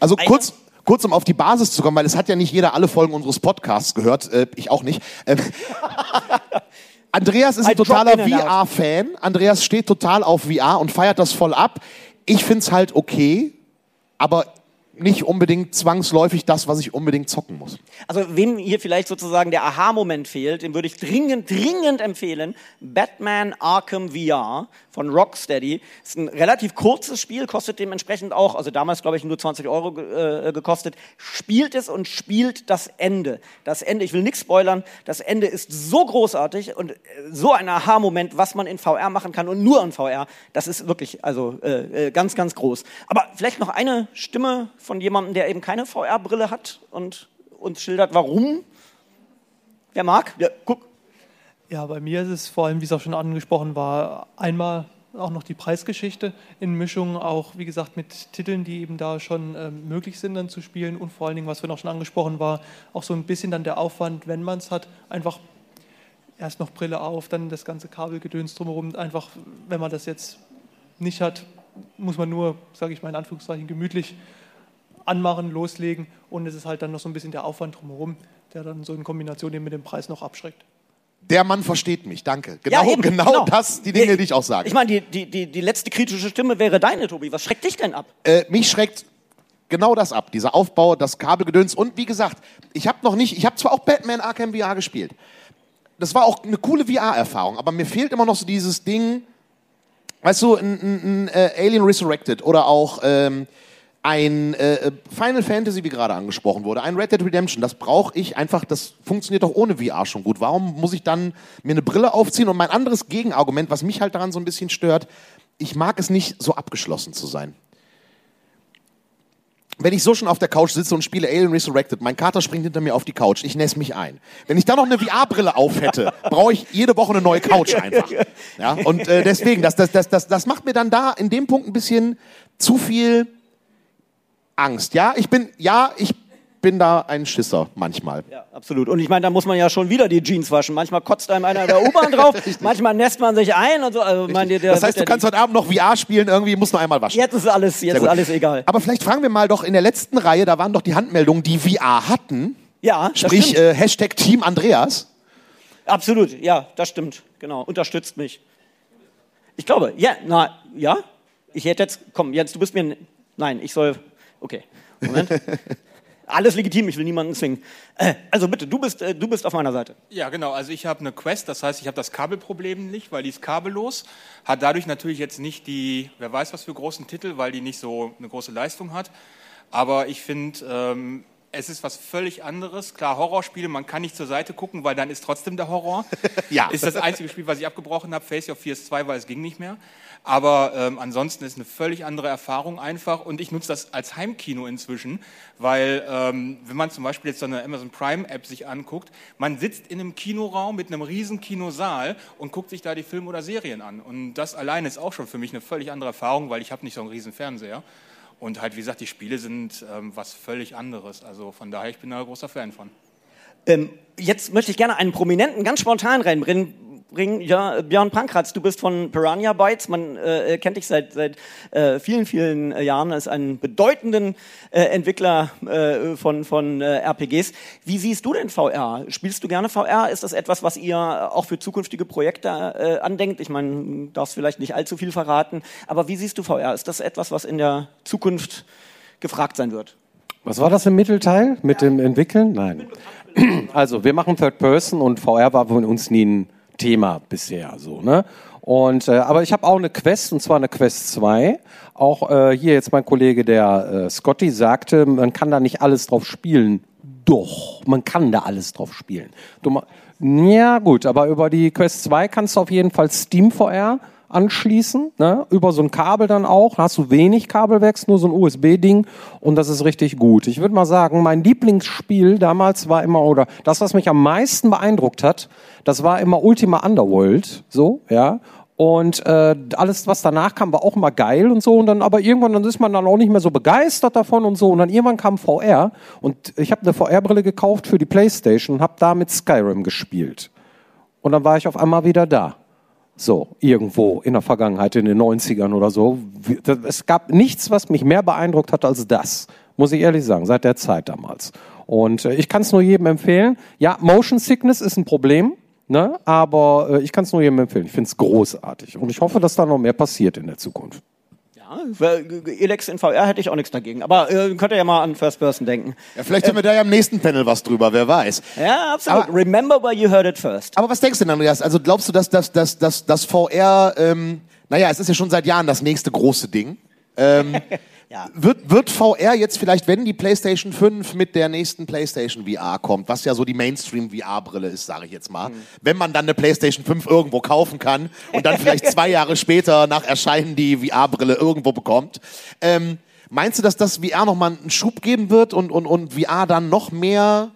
Also kurz, kurz, um auf die Basis zu kommen, weil es hat ja nicht jeder alle Folgen unseres Podcasts gehört, äh, ich auch nicht. Ähm, (laughs) Andreas ist ein totaler VR-Fan. Andreas steht total auf VR und feiert das voll ab. Ich finde es halt okay, aber nicht unbedingt zwangsläufig das, was ich unbedingt zocken muss. Also wem hier vielleicht sozusagen der Aha-Moment fehlt, dem würde ich dringend, dringend empfehlen, Batman Arkham VR von Rocksteady. Ist ein relativ kurzes Spiel, kostet dementsprechend auch, also damals glaube ich nur 20 Euro äh, gekostet. Spielt es und spielt das Ende. Das Ende, ich will nichts spoilern, das Ende ist so großartig und äh, so ein Aha-Moment, was man in VR machen kann und nur in VR, das ist wirklich also äh, äh, ganz, ganz groß. Aber vielleicht noch eine Stimme von jemandem, der eben keine VR-Brille hat und uns schildert, warum. Wer mag? Ja, guck. Ja, bei mir ist es vor allem, wie es auch schon angesprochen war, einmal auch noch die Preisgeschichte in Mischung auch, wie gesagt, mit Titeln, die eben da schon ähm, möglich sind dann zu spielen und vor allen Dingen, was vorhin auch schon angesprochen war, auch so ein bisschen dann der Aufwand, wenn man es hat, einfach erst noch Brille auf, dann das ganze Kabelgedöns drumherum, einfach, wenn man das jetzt nicht hat, muss man nur, sage ich mal in Anführungszeichen, gemütlich anmachen, loslegen und es ist halt dann noch so ein bisschen der Aufwand drumherum, der dann so in Kombination eben mit dem Preis noch abschreckt. Der Mann versteht mich, danke. Genau, ja, genau, genau, das, die Dinge, die ich auch sage. Ich meine, die, die, die, die letzte kritische Stimme wäre deine, Tobi. Was schreckt dich denn ab? Äh, mich schreckt genau das ab, dieser Aufbau, das Kabelgedöns. Und wie gesagt, ich habe noch nicht, ich habe zwar auch Batman Arkham VR gespielt. Das war auch eine coole VR-Erfahrung, aber mir fehlt immer noch so dieses Ding, weißt du, ein, ein, ein äh, Alien Resurrected oder auch ähm, ein äh, Final Fantasy, wie gerade angesprochen wurde, ein Red Dead Redemption, das brauche ich einfach, das funktioniert doch ohne VR schon gut. Warum muss ich dann mir eine Brille aufziehen? Und mein anderes Gegenargument, was mich halt daran so ein bisschen stört, ich mag es nicht, so abgeschlossen zu sein. Wenn ich so schon auf der Couch sitze und spiele Alien Resurrected, mein Kater springt hinter mir auf die Couch, ich nässe mich ein. Wenn ich da noch eine VR-Brille auf hätte, (laughs) brauche ich jede Woche eine neue Couch einfach. Ja, und äh, deswegen, das, das, das, das, das macht mir dann da in dem Punkt ein bisschen zu viel Angst. Ja, ich bin, ja, ich bin da ein Schisser manchmal. Ja, absolut. Und ich meine, da muss man ja schon wieder die Jeans waschen. Manchmal kotzt einem einer in der U-Bahn drauf, (laughs) manchmal nässt man sich ein und so. Also, meine, der, das heißt, du kannst heute Abend noch VR spielen, irgendwie musst du einmal waschen. Jetzt ist alles, jetzt ist alles egal. Aber vielleicht fragen wir mal doch in der letzten Reihe, da waren doch die Handmeldungen, die VR hatten. Ja, Sprich, äh, Hashtag Team Andreas. Absolut, ja, das stimmt. Genau, unterstützt mich. Ich glaube, ja, na, ja. Ich hätte jetzt, komm, jetzt, du bist mir, nein, ich soll Okay, Moment. (laughs) Alles legitim, ich will niemanden zwingen. Äh, also bitte, du bist, äh, du bist auf meiner Seite. Ja, genau. Also ich habe eine Quest, das heißt, ich habe das Kabelproblem nicht, weil die ist kabellos. Hat dadurch natürlich jetzt nicht die, wer weiß was für großen Titel, weil die nicht so eine große Leistung hat. Aber ich finde, ähm, es ist was völlig anderes. Klar, Horrorspiele, man kann nicht zur Seite gucken, weil dann ist trotzdem der Horror. (laughs) ja. Ist das einzige Spiel, was ich abgebrochen habe. Face of Fears 2, weil es ging nicht mehr. Aber ähm, ansonsten ist eine völlig andere Erfahrung einfach. Und ich nutze das als Heimkino inzwischen, weil ähm, wenn man zum Beispiel jetzt so eine Amazon Prime App sich anguckt, man sitzt in einem Kinoraum mit einem riesen Kinosaal und guckt sich da die Filme oder Serien an. Und das alleine ist auch schon für mich eine völlig andere Erfahrung, weil ich habe nicht so einen riesen Fernseher. Und halt, wie gesagt, die Spiele sind ähm, was völlig anderes. Also von daher, ich bin da ein großer Fan von. Ähm, jetzt möchte ich gerne einen Prominenten ganz spontan reinbringen, bringen. Ja, Björn Pankratz, du bist von Piranha Bytes. Man äh, kennt dich seit, seit äh, vielen, vielen äh, Jahren als einen bedeutenden äh, Entwickler äh, von, von äh, RPGs. Wie siehst du denn VR? Spielst du gerne VR? Ist das etwas, was ihr auch für zukünftige Projekte andenkt? Ich meine, darfst vielleicht nicht allzu viel verraten, aber wie siehst du VR? Ist das etwas, was in der Zukunft gefragt sein wird? Was war das im Mittelteil mit dem Entwickeln? Nein. Also, wir machen Third Person und VR war von uns nie ein Thema bisher. So, ne? Und, äh, aber ich habe auch eine Quest, und zwar eine Quest 2. Auch äh, hier jetzt mein Kollege, der äh, Scotty, sagte, man kann da nicht alles drauf spielen. Doch, man kann da alles drauf spielen. Du, ja, gut, aber über die Quest 2 kannst du auf jeden Fall Steam VR anschließen, ne? über so ein Kabel dann auch. Da hast du wenig Kabelwechsel, nur so ein USB-Ding und das ist richtig gut. Ich würde mal sagen, mein Lieblingsspiel damals war immer, oder das, was mich am meisten beeindruckt hat, das war immer Ultima Underworld, so, ja. Und äh, alles, was danach kam, war auch immer geil und so. Und dann, aber irgendwann, dann ist man dann auch nicht mehr so begeistert davon und so. Und dann irgendwann kam VR und ich habe eine VR-Brille gekauft für die PlayStation und habe damit Skyrim gespielt. Und dann war ich auf einmal wieder da. So, irgendwo in der Vergangenheit, in den 90ern oder so. Es gab nichts, was mich mehr beeindruckt hat als das. Muss ich ehrlich sagen, seit der Zeit damals. Und äh, ich kann es nur jedem empfehlen. Ja, Motion Sickness ist ein Problem. Ne? Aber äh, ich kann es nur jedem empfehlen. Ich finde es großartig. Und ich hoffe, dass da noch mehr passiert in der Zukunft. Elex in VR hätte ich auch nichts dagegen. Aber äh, könnt ihr ja mal an First Person denken. Ja, vielleicht haben wir da ja im nächsten Panel was drüber, wer weiß. Ja, absolut. Aber, Remember where you heard it first. Aber was denkst du denn, Andreas? Also glaubst du, dass das dass, dass, dass VR, ähm, naja, es ist ja schon seit Jahren das nächste große Ding. Ähm, (laughs) ja. Wird, wird VR jetzt vielleicht, wenn die PlayStation 5 mit der nächsten PlayStation VR kommt, was ja so die Mainstream-VR-Brille ist, sage ich jetzt mal, mhm. wenn man dann eine PlayStation 5 irgendwo kaufen kann und dann vielleicht (laughs) zwei Jahre später nach Erscheinen die VR-Brille irgendwo bekommt, ähm, meinst du, dass das VR nochmal einen Schub geben wird und, und, und VR dann noch mehr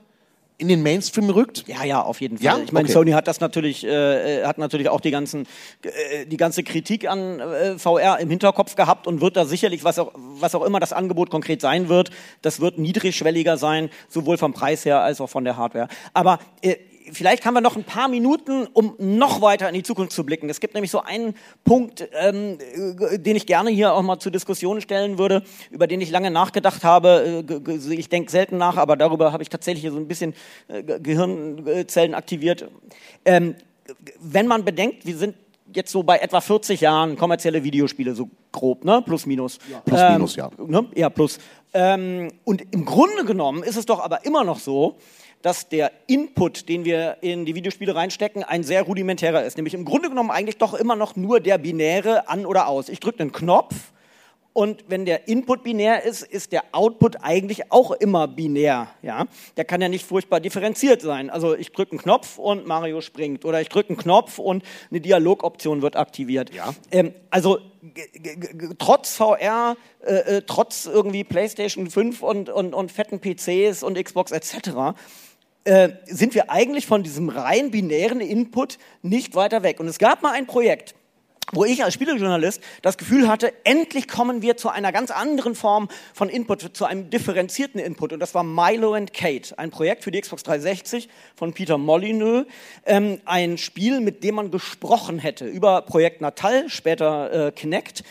in den Mainstream rückt? Ja, ja, auf jeden Fall. Ja? Ich meine, okay. Sony hat das natürlich, äh, äh, hat natürlich auch die ganzen, äh, die ganze Kritik an äh, VR im Hinterkopf gehabt und wird da sicherlich, was auch, was auch immer das Angebot konkret sein wird, das wird niedrigschwelliger sein, sowohl vom Preis her als auch von der Hardware. Aber äh, vielleicht haben wir noch ein paar Minuten, um noch weiter in die Zukunft zu blicken. Es gibt nämlich so einen Punkt, ähm, äh, den ich gerne hier auch mal zur Diskussion stellen würde, über den ich lange nachgedacht habe. Äh, ich denke selten nach, aber darüber habe ich tatsächlich so ein bisschen äh, Gehirnzellen aktiviert. Ähm, wenn man bedenkt, wir sind jetzt so bei etwa 40 Jahren kommerzielle Videospiele, so grob, ne? Plus, minus. Ja. Plus, ähm, minus, ja. Ne? Ja, plus. Ähm, und im Grunde genommen ist es doch aber immer noch so, dass der Input, den wir in die Videospiele reinstecken, ein sehr rudimentärer ist. Nämlich im Grunde genommen eigentlich doch immer noch nur der binäre an oder aus. Ich drücke einen Knopf und wenn der Input binär ist, ist der Output eigentlich auch immer binär. Ja? Der kann ja nicht furchtbar differenziert sein. Also ich drücke einen Knopf und Mario springt. Oder ich drücke einen Knopf und eine Dialogoption wird aktiviert. Ja. Ähm, also trotz VR, äh, äh, trotz irgendwie PlayStation 5 und, und, und fetten PCs und Xbox etc., äh, sind wir eigentlich von diesem rein binären Input nicht weiter weg. Und es gab mal ein Projekt, wo ich als Spielejournalist das Gefühl hatte, endlich kommen wir zu einer ganz anderen Form von Input, zu einem differenzierten Input. Und das war Milo and Kate, ein Projekt für die Xbox 360 von Peter Molyneux. Ähm, ein Spiel, mit dem man gesprochen hätte über Projekt Natal, später äh, Kinect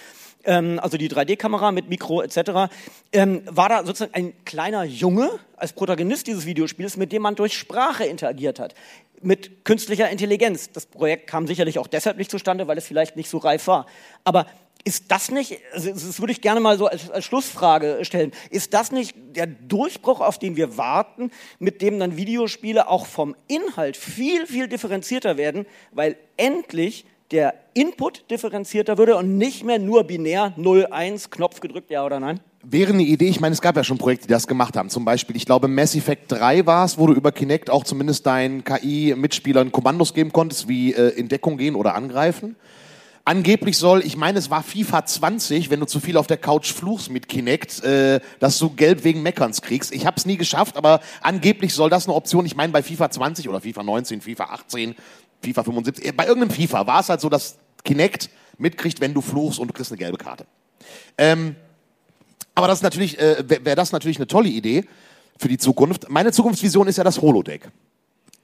ähm, also die 3D-Kamera mit Mikro etc., ähm, war da sozusagen ein kleiner Junge als Protagonist dieses Videospiels, mit dem man durch Sprache interagiert hat mit künstlicher Intelligenz. Das Projekt kam sicherlich auch deshalb nicht zustande, weil es vielleicht nicht so reif war. Aber ist das nicht, also das würde ich gerne mal so als, als, Schlussfrage stellen, ist das nicht der Durchbruch, auf den wir warten, mit dem dann Videospiele auch vom Inhalt viel, viel differenzierter werden, weil endlich der Input differenzierter würde und nicht mehr nur binär 0, 1, Knopf gedrückt, ja oder nein? Wäre eine Idee, ich meine, es gab ja schon Projekte, die das gemacht haben. Zum Beispiel, ich glaube, Mass Effect 3 war es, wo du über Kinect auch zumindest deinen KI-Mitspielern Kommandos geben konntest, wie äh, in Deckung gehen oder angreifen. Angeblich soll, ich meine, es war FIFA 20, wenn du zu viel auf der Couch fluchst mit Kinect, äh, dass du Gelb wegen Meckerns kriegst. Ich habe es nie geschafft, aber angeblich soll das eine Option. Ich meine, bei FIFA 20 oder FIFA 19, FIFA 18 FIFA 75, äh, bei irgendeinem FIFA war es halt so, dass Kinect mitkriegt, wenn du fluchst und du kriegst eine gelbe Karte. Ähm, aber das ist natürlich, äh, wäre wär das natürlich eine tolle Idee für die Zukunft. Meine Zukunftsvision ist ja das Holodeck.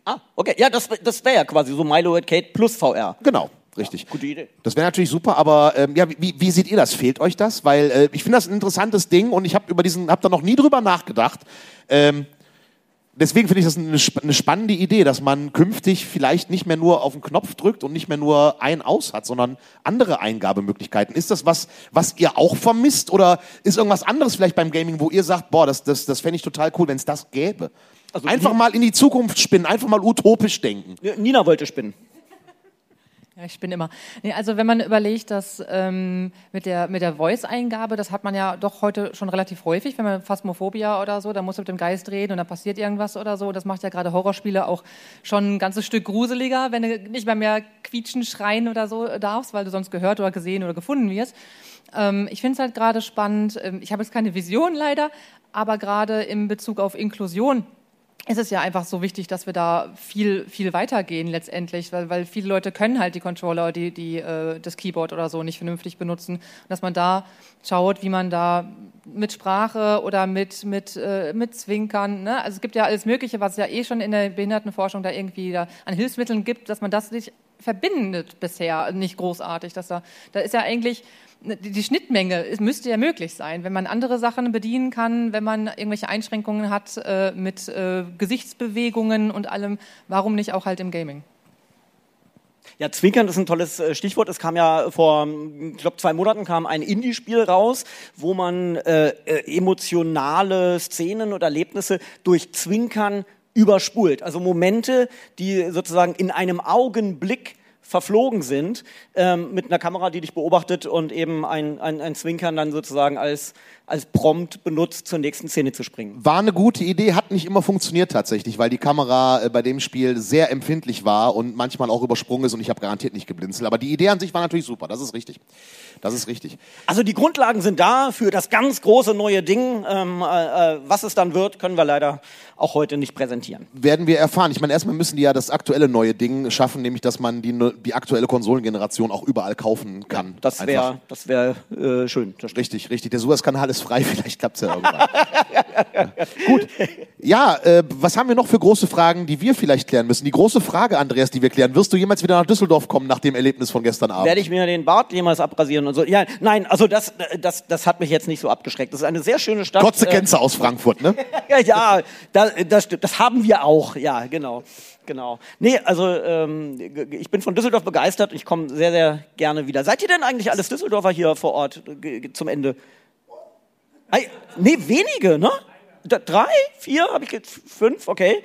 Ah, okay. Ja, das, das wäre ja quasi so Milo at Kate plus VR. Genau. Richtig. Ja, gute Idee. Das wäre natürlich super, aber ähm, ja, wie, wie seht ihr das? Fehlt euch das? Weil äh, ich finde das ein interessantes Ding und ich habe über diesen, habe da noch nie drüber nachgedacht. Ähm, deswegen finde ich das eine, eine, spannende Idee, dass man künftig vielleicht nicht mehr nur auf den Knopf drückt und nicht mehr nur ein aus hat, sondern andere Eingabemöglichkeiten. Ist das was, was ihr auch vermisst oder ist irgendwas anderes vielleicht beim Gaming, wo ihr sagt, boah, das, das, das fände ich total cool, wenn es das gäbe? Also einfach mal in die Zukunft spinnen, einfach mal utopisch denken. Nina wollte spinnen. Ja, ich bin immer. Nee, also wenn man überlegt, dass ähm, mit der, mit der Voice-Eingabe, das hat man ja doch heute schon relativ häufig, wenn man Phasmophobia oder so, da muss man mit dem Geist reden und dann passiert irgendwas oder so. Das macht ja gerade Horrorspiele auch schon ein ganzes Stück gruseliger, wenn du nicht mal mehr quietschen, schreien oder so darfst, weil du sonst gehört oder gesehen oder gefunden wirst. Ähm, ich finde es halt gerade spannend. Ähm, ich habe jetzt keine Vision leider, aber gerade in Bezug auf Inklusion ist es ja einfach so wichtig, dass wir da viel, viel weitergehen letztendlich, weil, weil viele Leute können halt die Controller, die, die, äh, das Keyboard oder so nicht vernünftig benutzen. Und dass man da schaut, wie man da mit Sprache oder mit, mit, äh, mit Zwinkern, ne? also es gibt ja alles Mögliche, was es ja eh schon in der Behindertenforschung da irgendwie da an Hilfsmitteln gibt, dass man das nicht verbindet bisher nicht großartig. Dass da, da ist ja eigentlich die Schnittmenge müsste ja möglich sein, wenn man andere Sachen bedienen kann, wenn man irgendwelche Einschränkungen hat äh, mit äh, Gesichtsbewegungen und allem, warum nicht auch halt im Gaming? Ja, Zwinkern ist ein tolles äh, Stichwort. Es kam ja vor, ich glaube, zwei Monaten kam ein Indie-Spiel raus, wo man äh, äh, emotionale Szenen und Erlebnisse durch Zwinkern überspult. Also Momente, die sozusagen in einem Augenblick verflogen sind, ähm, mit einer Kamera, die dich beobachtet und eben ein, ein, ein Zwinkern dann sozusagen als, als Prompt benutzt, zur nächsten Szene zu springen. War eine gute Idee, hat nicht immer funktioniert tatsächlich, weil die Kamera äh, bei dem Spiel sehr empfindlich war und manchmal auch übersprungen ist und ich habe garantiert nicht geblinzelt. Aber die Idee an sich war natürlich super, das ist richtig. Das ist richtig. Also die Grundlagen sind da für das ganz große neue Ding. Ähm, äh, äh was es dann wird, können wir leider auch heute nicht präsentieren. Werden wir erfahren. Ich meine, erstmal müssen die ja das aktuelle neue Ding schaffen, nämlich dass man die, die aktuelle Konsolengeneration auch überall kaufen kann. Ja, das wäre das wär, äh, schön. Richtig, richtig. Der Suezkanal ist frei, (laughs) vielleicht klappt es ja irgendwann. ja. Gut. Ja, äh, was haben wir noch für große Fragen, die wir vielleicht klären müssen? Die große Frage, Andreas, die wir klären. Wirst du jemals wieder nach Düsseldorf kommen nach dem Erlebnis von gestern Abend? Werde ich mir den Bart jemals abrasieren und so? Ja, nein, also das, das, das hat mich jetzt nicht so abgeschreckt. Das ist eine sehr schöne Stadt. Kotze kennst du aus Frankfurt, ne? (laughs) ja, ja, das, das, das haben wir auch. Ja, genau. Genau. Nee, also ähm, ich bin von Düsseldorf begeistert. Ich komme sehr, sehr gerne wieder. Seid ihr denn eigentlich alles Düsseldorfer hier vor Ort zum Ende? Nee, wenige, ne? Drei, vier, habe ich jetzt fünf, okay.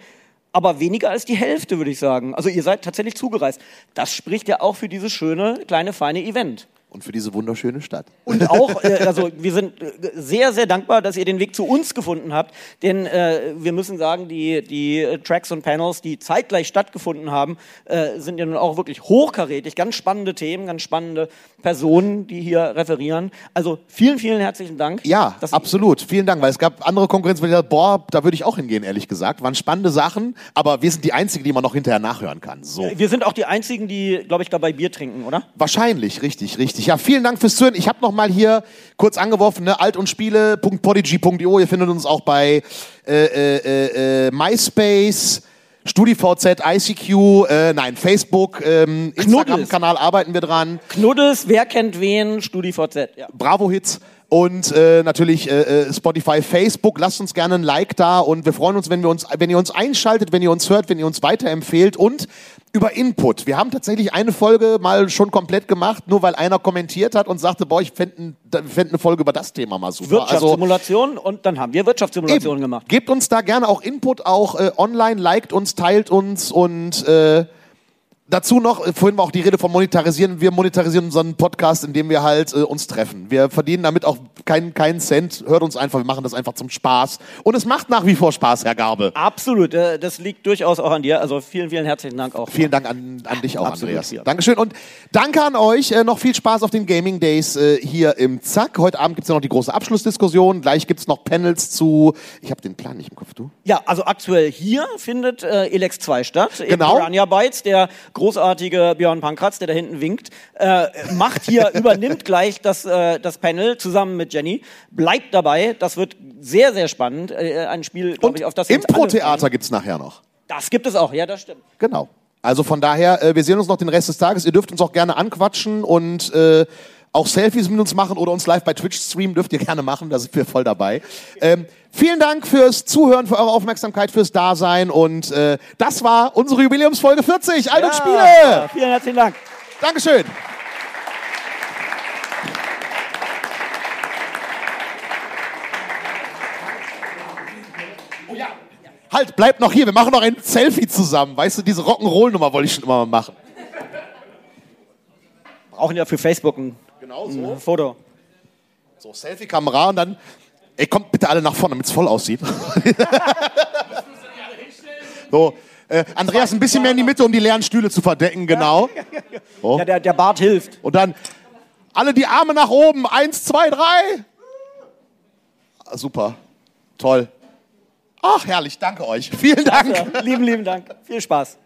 Aber weniger als die Hälfte, würde ich sagen. Also ihr seid tatsächlich zugereist. Das spricht ja auch für dieses schöne, kleine, feine Event und für diese wunderschöne Stadt. Und auch, äh, also wir sind äh, sehr, sehr dankbar, dass ihr den Weg zu uns gefunden habt, denn äh, wir müssen sagen, die, die Tracks und Panels, die zeitgleich stattgefunden haben, äh, sind ja nun auch wirklich hochkarätig, ganz spannende Themen, ganz spannende Personen, die hier referieren. Also vielen, vielen herzlichen Dank. Ja, absolut. Vielen Dank, weil es gab andere Konkurrenz, wo ich dachte, boah, da würde ich auch hingehen, ehrlich gesagt. Waren spannende Sachen, aber wir sind die Einzigen, die man noch hinterher nachhören kann. So. Wir sind auch die Einzigen, die, glaube ich, dabei Bier trinken, oder? Wahrscheinlich, richtig, richtig richtig. Ja, vielen Dank fürs Zuhören. Ich habe noch mal hier kurz angeworfen, ne, alt und Spiele.podigy.io. Ihr findet uns auch bei äh, äh, äh, MySpace. StudiVZ, ICQ, äh, nein, Facebook, ähm, Instagram-Kanal arbeiten wir dran. Knuddels, wer kennt wen? StudiVZ, ja. Bravo Hits und äh, natürlich äh, äh, Spotify, Facebook. Lasst uns gerne ein Like da und wir freuen uns, wenn wir uns, wenn ihr uns einschaltet, wenn ihr uns hört, wenn ihr uns weiterempfehlt und über Input. Wir haben tatsächlich eine Folge mal schon komplett gemacht, nur weil einer kommentiert hat und sagte, boah, ich fände fänd eine Folge über das Thema mal super. Wirtschaftssimulation also, und dann haben wir Wirtschaftssimulation gemacht. Gebt uns da gerne auch Input, auch äh, online, liked uns, teilt uns und äh, Dazu noch, äh, vorhin war auch die Rede von Monetarisieren. Wir monetarisieren unseren Podcast, indem wir halt äh, uns treffen. Wir verdienen damit auch keinen keinen Cent. Hört uns einfach, wir machen das einfach zum Spaß. Und es macht nach wie vor Spaß, Herr Garbe. Absolut, äh, das liegt durchaus auch an dir. Also vielen, vielen herzlichen Dank auch. Vielen Dank an, an dich auch, Absolut, Andreas. Ja. Dankeschön und danke an euch. Äh, noch viel Spaß auf den Gaming Days äh, hier im Zack. Heute Abend gibt's ja noch die große Abschlussdiskussion. Gleich gibt's noch Panels zu, ich habe den Plan nicht im Kopf, du? Ja, also aktuell hier findet äh, Elex 2 statt. Genau. Piranha Bytes, der großartige Björn Pankratz, der da hinten winkt, äh, macht hier, (laughs) übernimmt gleich das, äh, das Panel zusammen mit Jenny. Bleibt dabei, das wird sehr, sehr spannend. Äh, ein Spiel, glaube ich, auf das Impro-Theater gibt es nachher noch. Das gibt es auch, ja, das stimmt. Genau. Also von daher, äh, wir sehen uns noch den Rest des Tages. Ihr dürft uns auch gerne anquatschen und äh, auch Selfies mit uns machen oder uns live bei Twitch streamen, dürft ihr gerne machen, da sind wir voll dabei. Ähm, vielen Dank fürs Zuhören, für eure Aufmerksamkeit, fürs Dasein und äh, das war unsere Jubiläumsfolge 40, Alt ja, und Spiele. Vielen herzlichen Dank. Dankeschön. Oh ja. Halt, bleibt noch hier, wir machen noch ein Selfie zusammen. Weißt du, diese Rock'n'Roll-Nummer wollte ich schon immer mal machen. Brauchen ja für Facebook ein Genau so. Ein Foto. So, Selfie-Kamera und dann, ey, kommt bitte alle nach vorne, damit es voll aussieht. (laughs) so, äh, Andreas ein bisschen mehr in die Mitte, um die leeren Stühle zu verdecken, genau. So. (laughs) Ja, der, der Bart hilft. Und dann alle die Arme nach oben. Eins, zwei, drei. Ah, super. Toll. Ach, herrlich. Danke euch. Vielen Dank. Ja, lieben, lieben Dank. Viel Spaß.